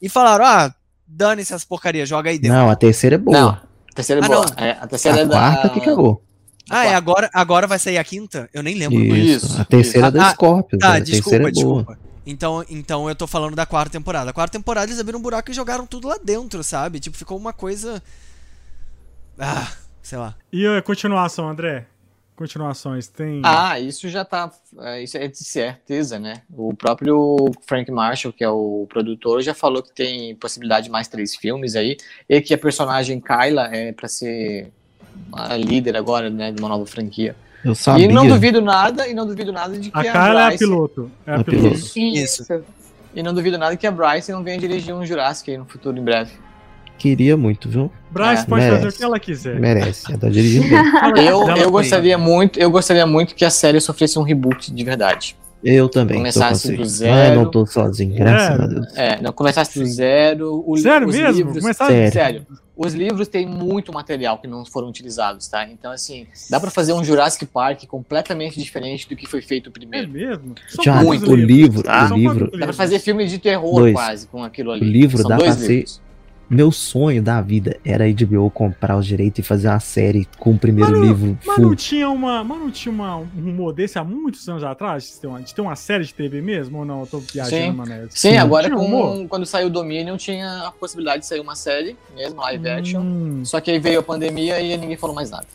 e falaram: "Ah, dane-se essa porcaria, joga aí dentro". Não, a terceira é boa. Não, a terceira é Ah, boa. não. É, a terceira a é da. quarta que cagou. ah, é agora, agora vai sair a quinta? Eu nem lembro. mais. Isso. Isso, A terceira é isso. da Ah, Scorpion. Tá, a desculpa, terceira é desculpa. Então, então eu tô falando da quarta temporada. A quarta temporada eles abriram um buraco e jogaram tudo lá dentro, sabe? Tipo, ficou uma coisa ah, sei lá. E a continuação, André? Continuações, tem. Ah, isso já tá. é, Isso é de certeza, né? O próprio Frank Marshall, que é o produtor, já falou que tem possibilidade de mais três filmes aí. E que a personagem Kyla é pra ser a líder agora, né? De uma nova franquia. Eu sabia. E não duvido nada, e não duvido nada de que a a, Kyla é a Bryce- piloto. É a A piloto. piloto. Isso. E não duvido nada que a Bryce não venha dirigir um Jurassic aí no futuro em breve. Queria muito, viu? Bryce É, pode fazer merece. o que ela quiser. Merece. Ela tá dirigindo Eu, eu gostaria muito, eu gostaria muito que a série sofresse um reboot de verdade. Eu também. Começasse com do. Ah, zero. não tô sozinho, graças É. a Deus. É, não começasse do zero. O, Sério mesmo? Livros, Começar Sério. Sério. Os livros têm muito material que não foram utilizados, tá? Então, assim, dá pra fazer um Jurassic Park completamente diferente do que foi feito É primeiro. mesmo? São Já, o livro, tá? o livro, Dá pra fazer filme de terror Dois. quase com aquilo ali. O livro São dá dois pra ser- livros. Meu sonho da vida era a HBO comprar os direitos e fazer uma série com o primeiro livro Mas full. não tinha uma. Mas não tinha uma, um rumor desse há muitos anos atrás? De ter uma, de ter uma série de TV mesmo? Ou não? Eu tô viajando, Sim. mané. Sim, Sim. agora com, quando saiu o Dominion tinha a possibilidade de sair uma série, mesmo, live action. Hum, Só que aí veio a pandemia e ninguém falou mais nada.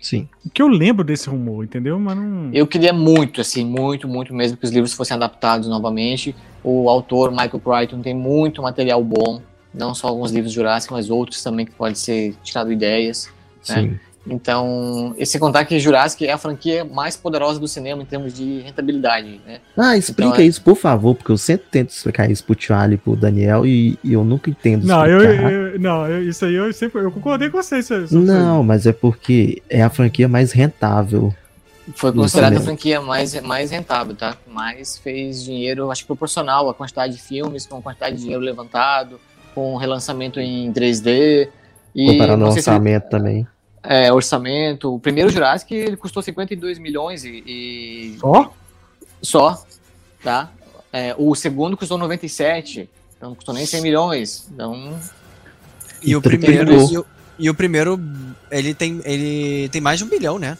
Sim. que eu lembro desse rumor, entendeu? Mas não. Eu queria muito, assim, muito, muito mesmo que os livros fossem adaptados novamente. O autor, Michael Crichton, tem muito material bom. Não só alguns livros Jurassic, mas outros também que pode ser tirado ideias. Sim. Então, e sem contar que Jurassic é a franquia mais poderosa do cinema em termos de rentabilidade, né? Ah, explica Então, é- isso, por favor, porque eu sempre tento explicar isso pro Charlie e pro Daniel e, e eu nunca entendo Não, eu, eu- não, eu- isso aí eu sempre. Eu concordei com você. isso- isso- Não, mas é porque é a franquia mais rentável. Foi considerada a franquia mais, mais rentável, tá? Mais fez dinheiro, acho que proporcional à quantidade de filmes, com a quantidade de dinheiro levantado, com relançamento em 3D. E comparando o não sei se- orçamento também. é, orçamento. O primeiro Jurassic ele custou 52 milhões e, e Ó, só, tá? É, o segundo custou 97, então não custou nem 100 milhões. Então, E o primeiro e o, e o primeiro ele tem ele tem mais de um bilhão, né?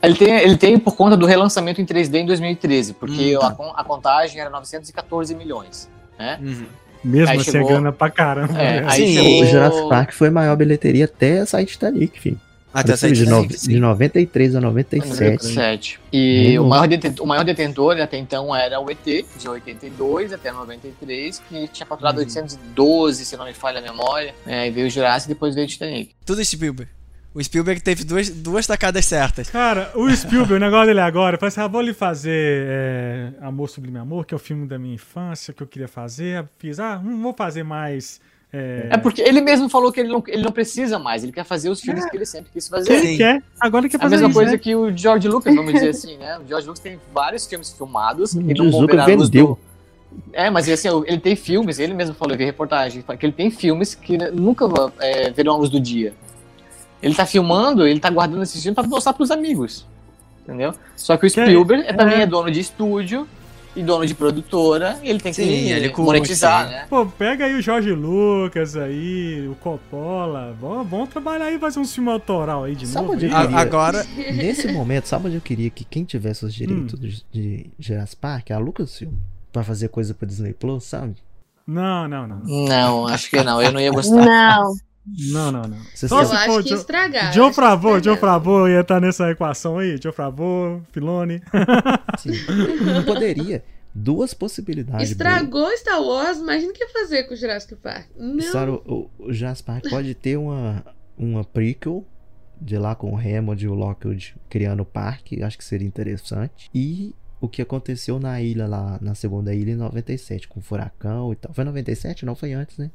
ele tem, ele tem por conta do relançamento em 3D em 2013, porque Hum, tá. a, a contagem era 914 milhões, né? Mesmo Aí assim, chegou- é grana pra caramba. É, né? aí Sim, chegou... O Jurassic Park foi a maior bilheteria até sair Titanic, filho. Até de, no- de 93 a 97. 97. E Hum. o maior, detentor, o maior detentor até então era o ET, de 82 até 93, que tinha faturado Uhum. 812, se não me falha a memória. É, aí veio o Jurassic e depois veio o Titanic. Tudo Spielberg. O Spielberg teve duas, duas tacadas certas. Cara, o Spielberg, o negócio dele agora, eu falei assim, ah, vou lhe fazer é, Amor Sublime Amor, que é o filme da minha infância que eu queria fazer. Fiz, ah, não vou fazer mais É, É porque ele mesmo falou que ele não, ele não precisa mais, ele quer fazer os filmes que ele sempre quis fazer. ele quer, agora ele quer A fazer mesma isso, coisa né? que o George Lucas, vamos dizer assim, né? O George Lucas tem vários filmes filmados e não Lucas a vendeu. É, mas assim, ele tem filmes, ele mesmo falou, eu vi reportagem, que ele tem filmes que nunca é, verão a luz do dia. Ele tá filmando, ele tá guardando esses filmes pra mostrar pros amigos. Entendeu? Só que o Que- Spielberg é, também é. é dono de estúdio e dono de produtora, e ele tem que Sim, ele curte, monetizar, sim. né? Pô, pega aí o Jorge Lucas aí, o Coppola. Vamos, vamos trabalhar aí, fazer um filme autoral aí de Sabe novo. queria- agora, Nesse momento, sabe onde eu queria que quem tivesse os direitos Hum. de, de Jurassic Park, a Lucasfilm, pra fazer coisa pro Disney Plus, sabe? Não, não, não. Não, acho que não, eu não ia gostar. Não, Não, não, não. Você Só eu se for acho que Joe- estragar. Joe Favreau, Joe. Favreau ia estar nessa equação aí. Joe Favreau, Filone. Sim. Não poderia. Duas possibilidades. Estragou Star Wars, imagina o que ia fazer com o Jurassic Park. Não. Sara, o, o Jurassic Park pode ter uma, uma prequel de lá com o Hammond e o Lockwood criando o parque, acho que seria interessante. E o que aconteceu na ilha lá, na segunda ilha em 97, com o furacão e tal. Foi 97? Não, foi antes, né?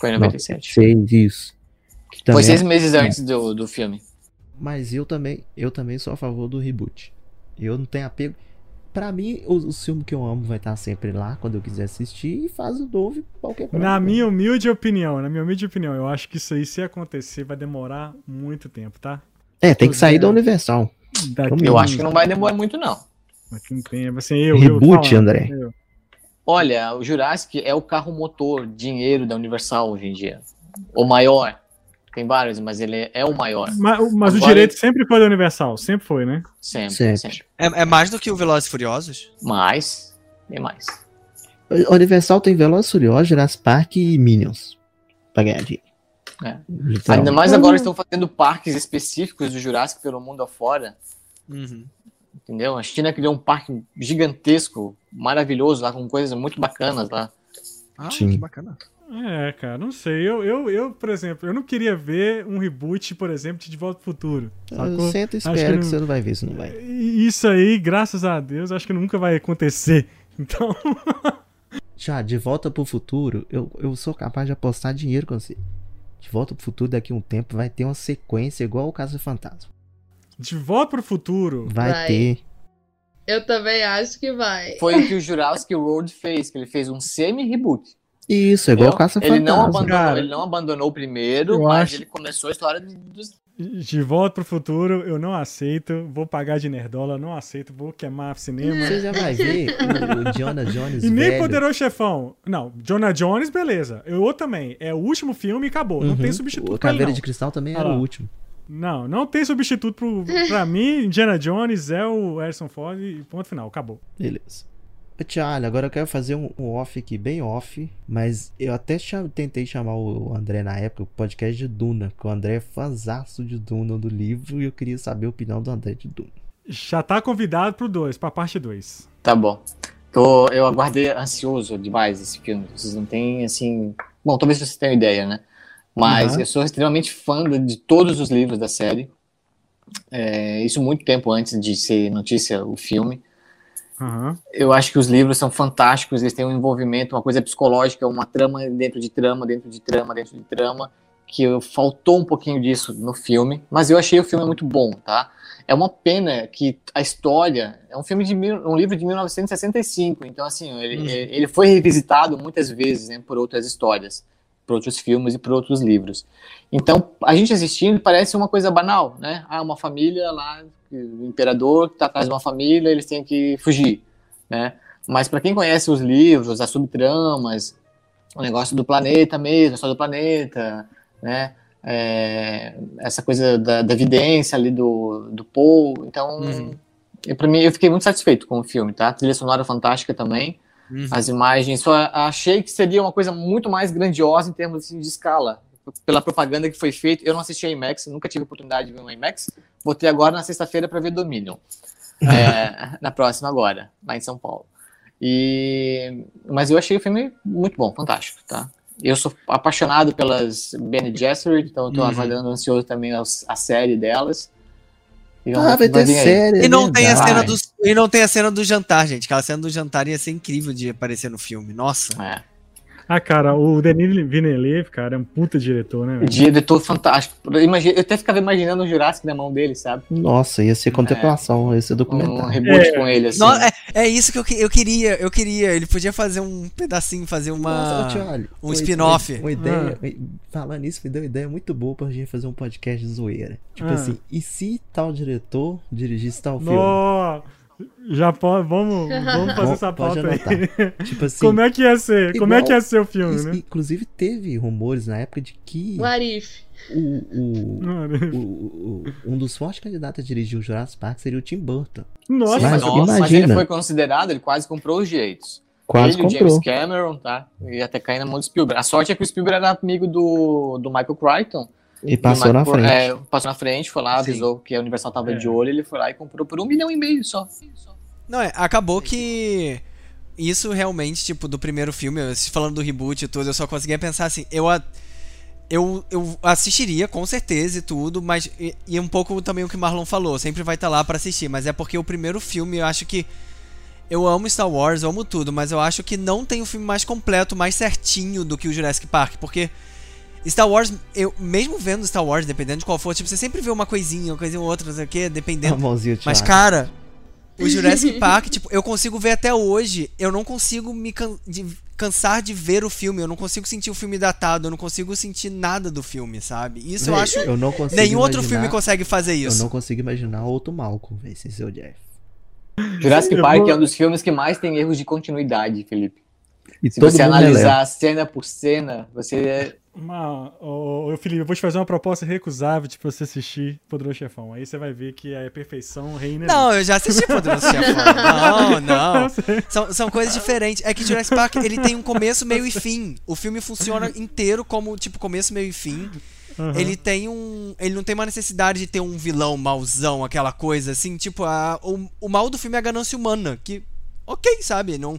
Foi em 97. Seis, isso. Que Foi seis meses antes do, do filme. Mas eu também, eu também sou a favor do reboot. Eu não tenho apego. Pra mim, o, o filme que eu amo vai estar sempre lá quando eu quiser assistir e faz o novo qualquer coisa. Na minha humilde opinião, na minha humilde opinião, eu acho que isso aí, se acontecer, vai demorar muito tempo, tá? É, tem que sair É. da Universal. Daqui Eu acho que não vai demorar muito, não. Daqui um tempo, assim, eu. Reboot, eu falando, André. eu- Olha, o Jurassic é o carro motor, dinheiro da Universal hoje em dia. O maior. Tem vários, mas ele é o maior. Mas, mas o Agora- direito sempre foi da Universal, sempre foi, né? Sempre, Sempre. sempre. é, é mais do que o Velozes e Furiosos? Mais, bem mais. A Universal tem Velozes e Furiosos, Jurassic Park e Minions. Pra ganhar dinheiro. É. Ainda mais agora estão fazendo parques específicos do Jurassic pelo mundo afora. Uhum. Entendeu? A China criou um parque gigantesco, maravilhoso, lá com coisas muito bacanas lá. Ah, Sim. que bacana. É, cara, não sei. Eu, eu, eu, por exemplo, eu não queria ver um reboot, por exemplo, de De Volta pro Futuro. Sacou? Senta e espera que, que não- você não vai ver se não vai. Isso aí, graças a Deus, acho que nunca vai acontecer. Então, Já, de volta pro futuro, eu, eu sou capaz de apostar dinheiro com você. De volta pro futuro, daqui a um tempo, vai ter uma sequência igual o Caso Fantasma. De Volta pro Futuro. Vai, Vai. ter. Eu também acho que vai. Foi o que o Jurassic World fez, que ele fez um semi-reboot. Isso, é igual? Caso ele não, abandonou, Cara, ele não abandonou o primeiro, eu mas acho- ele começou a história dos De Volta pro Futuro, eu não aceito. Vou pagar de nerdola, não aceito. Vou queimar cinema. Você já vai ver o, o Jonah Jones E nem velho. Poderoso Chefão. Não, Jonah Jones, beleza. Eu outro também. É o último filme e acabou. Não Uhum. tem substituto O ele, Caveira não. de Cristal também Ah era lá. o último. Não, não tem substituto pro, pra mim. Indiana Jones é o Harrison Ford e ponto final. Acabou. Beleza. Ô, Thiago, agora eu quero fazer um, um off aqui, bem off, mas eu até cha- tentei chamar o André na época, o podcast de Duna, porque o André é fãzaço de Duna do livro e eu queria saber a opinião do André de Duna. Já tá convidado pro 2, pra parte 2. Tá bom. Tô, eu aguardei ansioso demais esse filme. Vocês não têm, assim. Bom, talvez vocês tenham ideia, né? Mas Uhum. eu sou extremamente fã de- todos os livros da série. É, isso muito tempo antes de ser notícia o filme. Aham. Eu acho que os livros são fantásticos, eles têm um envolvimento, uma coisa psicológica, uma trama dentro de trama, dentro de trama, dentro de trama, que faltou um pouquinho disso no filme, mas eu achei o filme muito bom, tá? É uma pena que a história é um filme de mil- um livro de 1965, então assim ele, Uhum. ele foi revisitado muitas vezes né, por outras histórias, por outros filmes e por outros livros. Então a gente assistindo parece uma coisa banal, né? Ah, uma família lá, o imperador que está atrás de uma família, eles têm que fugir, né? Mas para quem conhece os livros, as subtramas, o negócio do planeta mesmo, a história do planeta, né? É, essa coisa da, da evidência ali do, do Paul. Então, Uhum. pra mim, eu fiquei muito satisfeito com o filme, tá? A trilha sonora fantástica também. Uhum. As imagens, só achei que seria uma coisa muito mais grandiosa em termos assim, de escala. Pela propaganda que foi feita, eu não assisti a IMAX, nunca tive a oportunidade de ver um IMAX. Vou ter agora na sexta-feira para ver Dominion. É, na próxima agora, lá em São Paulo. E, mas eu achei o filme muito bom, fantástico, tá? Eu sou apaixonado pelas Bene Gesserit, então tô Uhum. aguardando ansioso também as- a, série delas. E Ah, vai ter série. E não, tem a cena do, e não tem a cena do jantar, gente. Aquela cena do jantar ia ser incrível de aparecer no filme. Nossa. É. Ah, cara, o Denis Villeneuve, cara, é um puta diretor, né? velho? Diretor fantástico. Eu, imagino, eu até ficava imaginando o Jurassic na mão dele, sabe? Nossa, ia ser contemplação, ia ser Um documentário. reboot É. com ele, assim. Não, é, é isso que eu, eu queria, eu queria. Ele podia fazer um pedacinho, fazer uma. Nossa, Thiago, um spin-off. Uma, uma ideia, falando nisso, me deu uma ideia muito boa pra gente fazer um podcast de zoeira. Tipo Ah. assim, e se tal diretor dirigisse tal filme? Já pode, vamos, vamos fazer essa pauta aí. Tipo assim, Como é que ia ser? Como é igual- que ia ser o filme, isso- né? inclusive teve rumores na época de que O Arif. o, o, o- o- um dos fortes candidatos a dirigir o Jurassic Park seria o Tim Burton. Nossa, mas, Mas mas imagina. ele foi considerado, ele quase comprou os direitos. Quase ele, o comprou. James Cameron, tá? E até cair na mão do Spielberg. A sorte é que o Spielberg era amigo do, do Michael Crichton. E passou na frente. É, passou na frente, foi lá, Sim. avisou que a Universal tava É. de olho, ele foi lá e comprou por um milhão e meio só. Não, é, acabou que. Isso realmente, tipo, do primeiro filme, eu- falando do reboot e tudo, eu só conseguia pensar assim, eu. a- Eu, eu assistiria, com certeza e tudo, mas. E, e um pouco também o que o Marlon falou, sempre vai estar lá pra assistir, mas é porque o primeiro filme eu acho que. Eu amo Star Wars, eu amo tudo, mas eu acho que não tem um filme mais completo, mais certinho do que o Jurassic Park, porque Star Wars, eu mesmo vendo Star Wars, dependendo de qual for, tipo, você sempre vê uma coisinha, uma coisinha ou outra, não sei o quê, dependendo. mãozinha, Mas, cara, o Jurassic Park, tipo, eu consigo ver até hoje. Eu não consigo me can- de- cansar de ver o filme. Eu não consigo sentir o filme datado. Eu não consigo sentir nada do filme, sabe? Isso eu acho. eu não consigo Nenhum outro filme consegue fazer Eu isso. não consigo imaginar outro Malcolm, sem ser o Jeff. Jurassic Eu Park é um dos filmes que mais tem erros de continuidade, Felipe. E Se todo você mundo analisar cena por cena, você. Uma, ô, ô, Felipe, eu vou te fazer uma proposta recusável de pra você assistir Poderoso Chefão. Aí você vai ver que a perfeição reina. Não, eu já assisti Poderoso Chefão. Não, não. São, são coisas diferentes. É que Jurassic Park, ele tem um começo, meio e fim. O filme funciona inteiro como, tipo, começo, meio e fim. Aham. Ele tem um. Ele não tem uma necessidade de ter um vilão mauzão, aquela coisa assim. Tipo, a, o, o mal do filme é a ganância humana. Que. Ok, sabe? Não,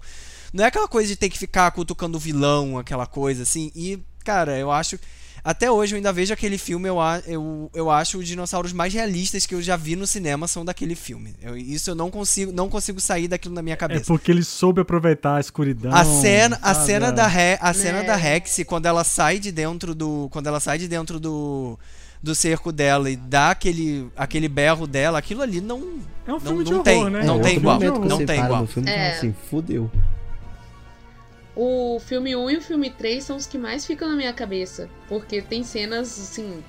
não é aquela coisa de ter que ficar cutucando o vilão, aquela coisa assim. E, cara, eu acho. Até hoje eu ainda vejo aquele filme, eu, a- eu, eu acho os dinossauros mais realistas que eu já vi no cinema são daquele filme. Eu- isso eu não consigo, não consigo sair daquilo na minha É cabeça. porque ele soube aproveitar a escuridão. A cena, a sabe? cena da Re, a cena É. da Rex quando ela sai de dentro do, quando ela sai de dentro do do cerco dela e dá aquele aquele berro dela, aquilo ali não É um não- filme de não horror, tem, né? não É tem igual, de não tem igual. no filme É. assim, fudeu. O filme 1 e o filme 3 são os que mais ficam na minha cabeça. Porque tem cenas, assim,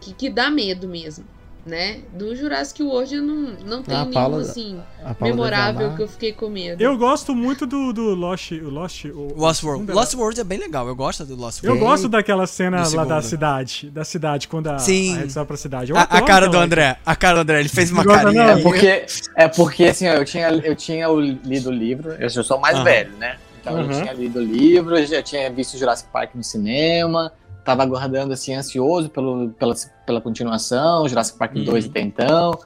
que, que dá medo mesmo, né? Do Jurassic World eu não, não tem Ah, a nenhum, Paula- assim, memorável que eu fiquei com medo. Eu gosto muito do, do Lost. O Lost, o, Lost World. Lost World é bem legal, eu gosto do Lost Eu World. Tem- gosto daquela cena do lá da cidade. Da cidade, quando a, Sim. a vai pra cidade. Eu A, a cara do André, a cara do André, ele fez uma não? É porque, é porque assim, ó, eu tinha, eu tinha lido o livro, eu sou o mais velho, né? Então Aham. eu tinha lido o livro, eu já tinha visto Jurassic Park no cinema, tava aguardando assim, ansioso pelo, pela, pela continuação, Jurassic Park Uhum. 2 até então.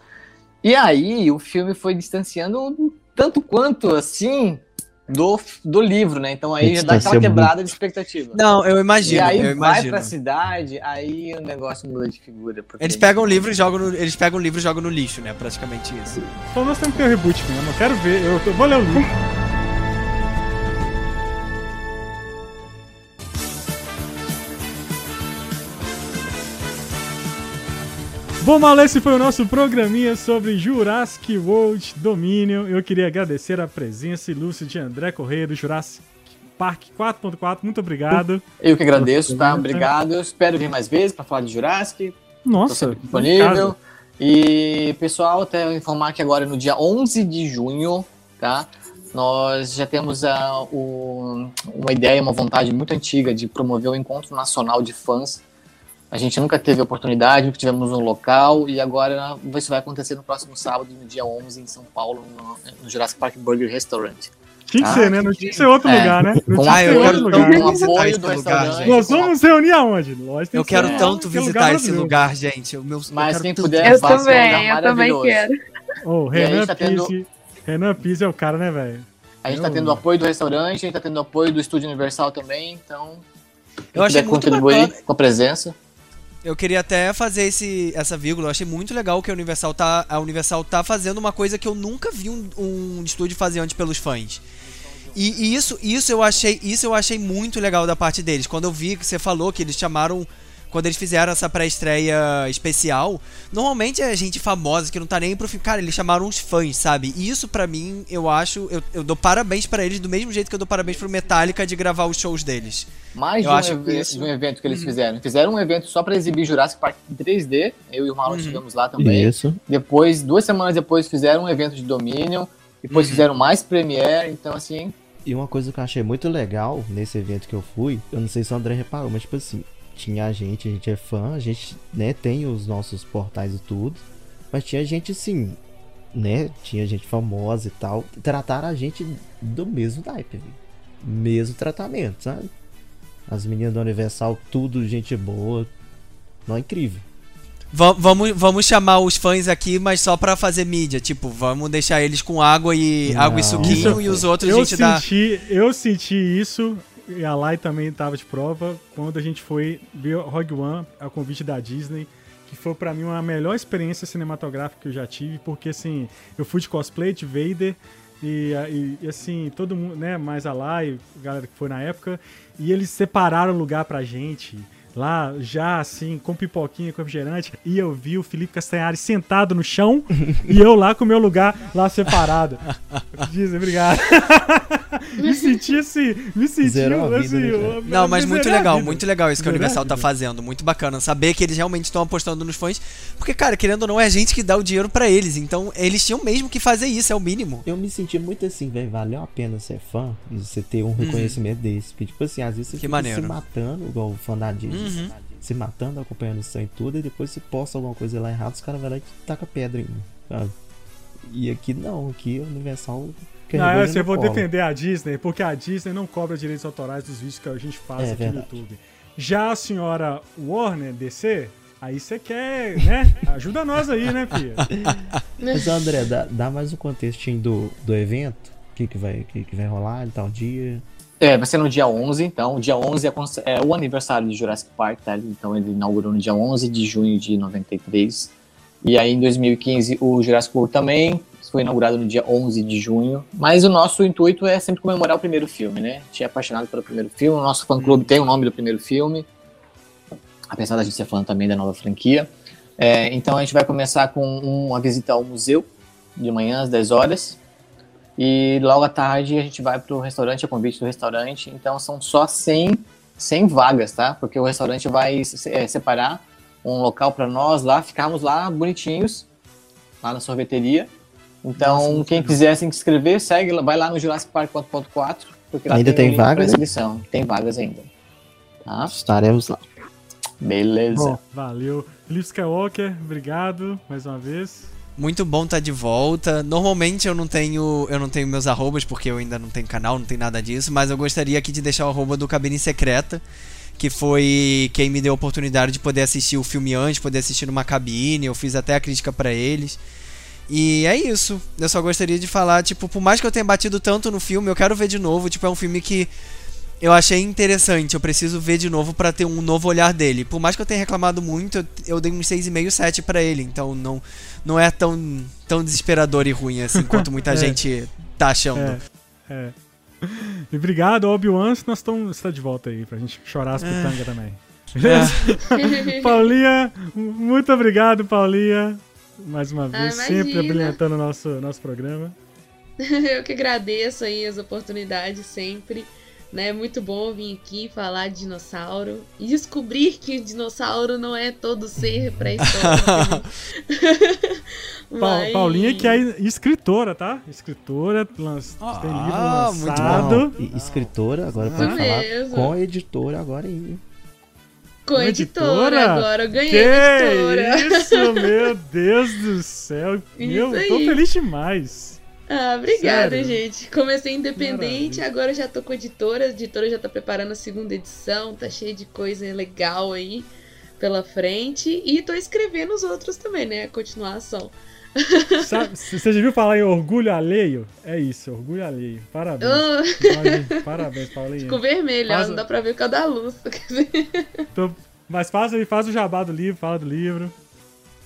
E aí o filme foi distanciando um tanto quanto assim do, do livro, né? Então aí já dá aquela quebrada de expectativa. Não, eu e imagino, aí eu vai imagino. pra cidade, aí o negócio muda de figura. porque- Eles pegam o livro e jogam no, eles pegam o livro e jogam no lixo, né? Praticamente isso. Então nós temos que ter o reboot mesmo. Eu quero ver. Eu, tô- vou ler o livro. Bom, Mal, esse foi o nosso programinha sobre Jurassic World Dominion. Eu queria agradecer a presença ilustre de André Correia do Jurassic Park 4.4. Muito obrigado. Eu que agradeço, tá? Obrigado. Eu espero vir mais vezes pra falar de Jurassic. Nossa, disponível. E, pessoal, até informar que agora no dia 11 de junho, tá? Nós já temos ah, o- uma ideia, uma vontade muito antiga de promover o Encontro Nacional de Fãs. A gente nunca teve oportunidade, nunca tivemos um local, e agora isso vai acontecer no próximo sábado, no dia 11, em São Paulo, no, no Jurassic Park Burger Restaurant. Tinha que Ah, ser, né? Não tinha que ser outro É. lugar, né? Não Com tinha Ah, que eu ser quero outro tanto lugar. com apoio esse do lugar, restaurante. gente. Nós vamos reunir aonde? Tem Eu que quero tanto visitar esse lugar, gente. O meu, eu Mas quero quem puder, Eu faça um também, eu também quero. Aí Renan tá tendo- Pise. Renan Pise é o cara, né, velho? A gente tá Eu- tendo o apoio do restaurante, a gente tá tendo apoio do Estúdio Universal também, então. Eu achei muito contribuir bacana. com a presença. Eu queria até fazer esse, essa vírgula. Eu achei muito legal que a Universal tá, a Universal tá fazendo uma coisa que eu nunca vi um, um estúdio fazer antes pelos fãs. E, e isso, isso eu achei, isso eu achei muito legal da parte deles. Quando eu vi que você falou que eles chamaram quando eles fizeram essa pré-estreia especial, normalmente é gente famosa que não tá nem pro filme. Cara, eles chamaram uns fãs, sabe? E isso para mim, eu acho, eu, eu dou parabéns para eles do mesmo jeito que eu dou parabéns pro Metallica de gravar os shows deles. Mais de um, acho ev- isso- de um evento que eles fizeram. Fizeram um evento só pra exibir Jurassic Park em 3D. Eu e o Marlon estivemos lá também. Isso. Depois, duas semanas depois, fizeram um evento de Dominion. Depois fizeram mais Premiere. Então, assim, E uma coisa que eu achei muito legal nesse evento que eu fui, eu não sei se o André reparou, mas tipo assim, tinha a gente, a gente é fã, a gente, né, tem os nossos portais e tudo, mas tinha gente assim, né, tinha gente famosa e tal, trataram a gente do mesmo naipe, mesmo tratamento, sabe? As meninas da Universal, tudo gente boa, não é incrível. Va- vamos, vamos chamar os fãs aqui, mas só pra fazer mídia. Tipo, vamos deixar eles com água e água e Não. suquinho Isso- e os outros a Eu gente dá. senti, eu senti isso, e a Lai também tava de prova, quando a gente foi ver Rogue One, a convite da Disney, que foi pra mim uma melhor experiência cinematográfica que eu já tive, porque assim, eu fui de cosplay de Vader, e, e- e, assim, todo mundo, né, mais a Lai, a galera que foi na época, e eles separaram lugar pra gente. Lá, já assim, com pipoquinha, com refrigerante, e eu vi o Felipe Castanhari sentado no chão e eu lá com o meu lugar lá separado. Disney, obrigado. me senti assim, me senti Zerou a vida, assim. né, eu- Não, mas muito legal, muito legal isso que a Zerei a Universal tá fazendo. Muito bacana. Saber que eles realmente estão apostando nos fãs. Porque, cara, querendo ou não, é a gente que dá o dinheiro pra eles. Então, eles tinham mesmo que fazer isso, é o mínimo. Eu me senti muito assim, velho, valeu a pena ser fã e você ter um reconhecimento desse. Porque, tipo assim, às vezes você Uhum. Que fica maneiro. se matando, igual o fã da Disney, Uhum. Se matando, acompanhando o sangue e tudo, e depois se posta alguma coisa lá errada, os caras vão lá e taca pedra em mim, sabe? E aqui não, aqui a Universal Não, carregou eu, vou colo. defender a Disney, porque a Disney não cobra direitos autorais dos vídeos que a gente faz É aqui verdade. no YouTube. Já a senhora Warner, DC, aí você quer, né? Ajuda nós aí, né, filha? Mas André, dá, dá mais um contextinho do, do evento, o que, que, vai, que, que vai rolar em tal dia. É, vai ser no dia 11, então. O dia 11 é, é o aniversário de Jurassic Park, tá? Então ele inaugurou no dia 11 de junho de 93. E aí em 2015 o Jurassic World também foi inaugurado no dia 11 de junho. Mas o nosso intuito é sempre comemorar o primeiro filme, né? A gente é apaixonado pelo primeiro filme. O nosso fã-clube tem o nome do primeiro filme. Apesar da gente ser fã também da nova franquia. É, então a gente vai começar com uma visita ao museu de manhã às 10 horas. E logo à tarde a gente vai pro restaurante, a convite do restaurante. Então são só 100, 100 vagas, tá? Porque o restaurante vai se- é, separar um local para nós lá, ficarmos lá bonitinhos, lá na sorveteria. Então, Nossa, quem quiser se inscrever, segue, lá- vai lá no Jurassic Park 4.4, porque lá Ainda tem pra vagas? inscrição. Tem vagas ainda. Tá? Estaremos lá. Beleza. Bom, valeu. Felipe Skywalker, obrigado mais uma vez. Muito bom estar de volta. Normalmente eu não tenho eu não tenho meus arrobas porque eu ainda não tenho canal, não tem nada disso, mas eu gostaria aqui de deixar o arroba do Cabine Secreta, que foi quem me deu a oportunidade de poder assistir o filme antes, poder assistir numa cabine, eu fiz até a crítica pra eles. E é isso. Eu só gostaria de falar, tipo, por mais que eu tenha batido tanto no filme, eu quero ver de novo, tipo, é um filme que eu achei interessante, eu preciso ver de novo pra ter um novo olhar dele. Por mais que eu tenha reclamado muito, eu, eu dei uns 6,5, 7 pra ele, então não não é tão, tão desesperador e ruim assim quanto muita É. gente tá achando. É, é. E obrigado, Obi-Wan, se nós estamos tá de volta aí, pra gente chorar as pitangas também. Beleza? Paulinha, muito obrigado, Paulinha. Mais uma vez, Ah, sempre imagina. abrilhantando o nosso, nosso programa. Eu que agradeço aí as oportunidades sempre. Né? É muito bom vir aqui falar de dinossauro e descobrir que o dinossauro não é todo ser pré-histórico. Pa- Mas- Paulinha, que é escritora, tá? Escritora, lanç... Ah, tem livro muito lançado. E escritora, agora Isso pode falar mesmo. com editora agora ainda. Com Uma editora, editora? agora, eu ganhei Que editora. isso, meu Deus do céu. Meu, Isso tô aí. feliz demais. Ah, obrigada, Sério? gente. Comecei independente, Maravilha. agora já tô com a editora. A editora já tá preparando a segunda edição, tá cheio de coisa legal aí pela frente. E tô escrevendo os outros também, né? A continuação. Sabe, você já viu falar em orgulho alheio? É isso, orgulho alheio. Parabéns. Paulinha, Parabéns, Paulinha. ficou vermelho, ó, Faz- não dá pra ver por causa da luz. Tô- Mas faz faz o jabá do livro, fala do livro.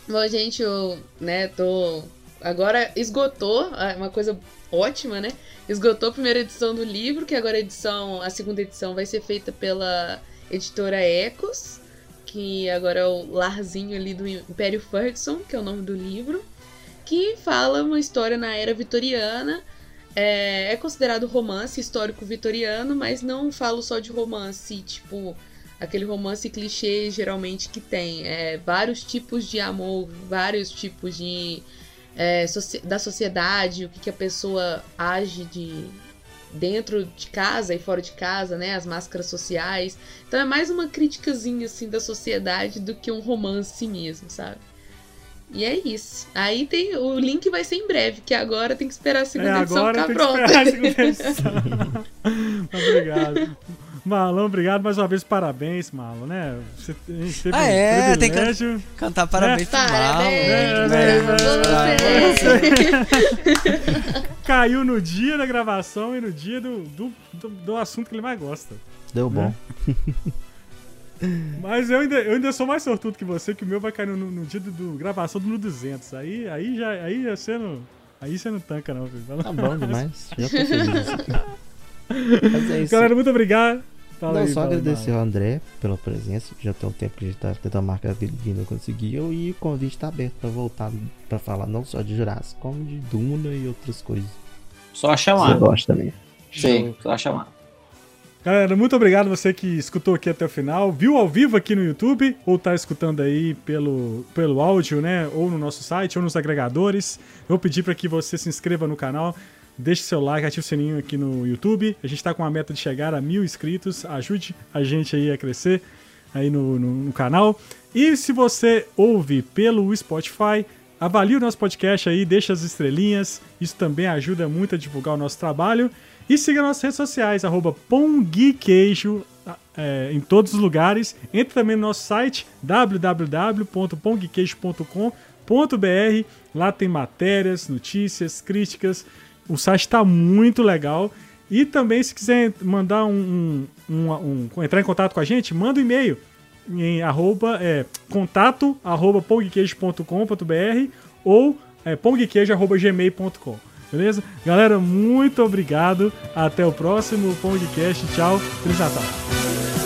Bom, gente, eu, né, tô agora esgotou, é uma coisa ótima, né? Esgotou a primeira edição do livro, que agora a edição, a segunda edição vai ser feita pela editora Ecos, que agora é o larzinho ali do Império Ferguson, que é o nome do livro, que fala uma história na era vitoriana. É, é considerado romance histórico vitoriano, mas não falo só de romance, tipo aquele romance clichê geralmente que tem é, vários tipos de amor, vários tipos de é, da sociedade, o que, que a pessoa age de dentro de casa e fora de casa, né, as máscaras sociais. Então é mais uma criticazinha assim da sociedade do que um romance mesmo, sabe? E é isso. Aí tem o link vai ser em breve, que agora tem que esperar a segunda é, edição ficar pronta. Obrigado. Marlon, obrigado mais uma vez, parabéns, Marlon, né? Você teve ah, é, um tem que can cantar parabéns né? pro Marlon. Caiu no dia da gravação e no dia do, do, do, do assunto que ele mais gosta. Deu bom. Né? Mas eu ainda, eu ainda sou mais sortudo que você, que o meu vai cair no, no dia do, do gravação do 1200. Aí, aí já aí você não, aí você não tanca não, filho. Tá bom demais. Já tô feliz. Mas é isso. Galera, muito obrigado. Fala não, aí, só agradecer ao André pela presença. Já tem um tempo que a gente tá tentando marcar aquele dia não conseguiu. E o convite tá aberto pra voltar pra falar não só de Jurassic, como de Duna e outras coisas. Só chamar. Você gosta também. Sim, só chamar. Galera, muito obrigado você que escutou aqui até o final, viu ao vivo aqui no YouTube, ou tá escutando aí pelo, pelo áudio, né? Ou no nosso site, ou nos agregadores. Eu vou pedir para que você se inscreva no canal Deixe seu like, ative o sininho aqui no YouTube. A gente está com a meta de chegar a mil inscritos. Ajude a gente aí a crescer aí no, no, no canal. E se você ouve pelo Spotify, avalie o nosso podcast aí, deixa as estrelinhas. Isso também ajuda muito a divulgar o nosso trabalho. E siga nossas redes sociais, arroba Pongqueijo, é, em todos os lugares. Entre também no nosso site, www.pongqueijo.com.br. Lá tem matérias, notícias, críticas, o site está muito legal. E também, se quiser mandar um, um, um, um, entrar em contato com a gente, manda um e-mail em arroba, é, contato arroba pongqueijo.com.br ou é, pongqueijo.gmail.com. Beleza? Galera, muito obrigado. Até o próximo Pongcast. Tchau. Feliz Natal.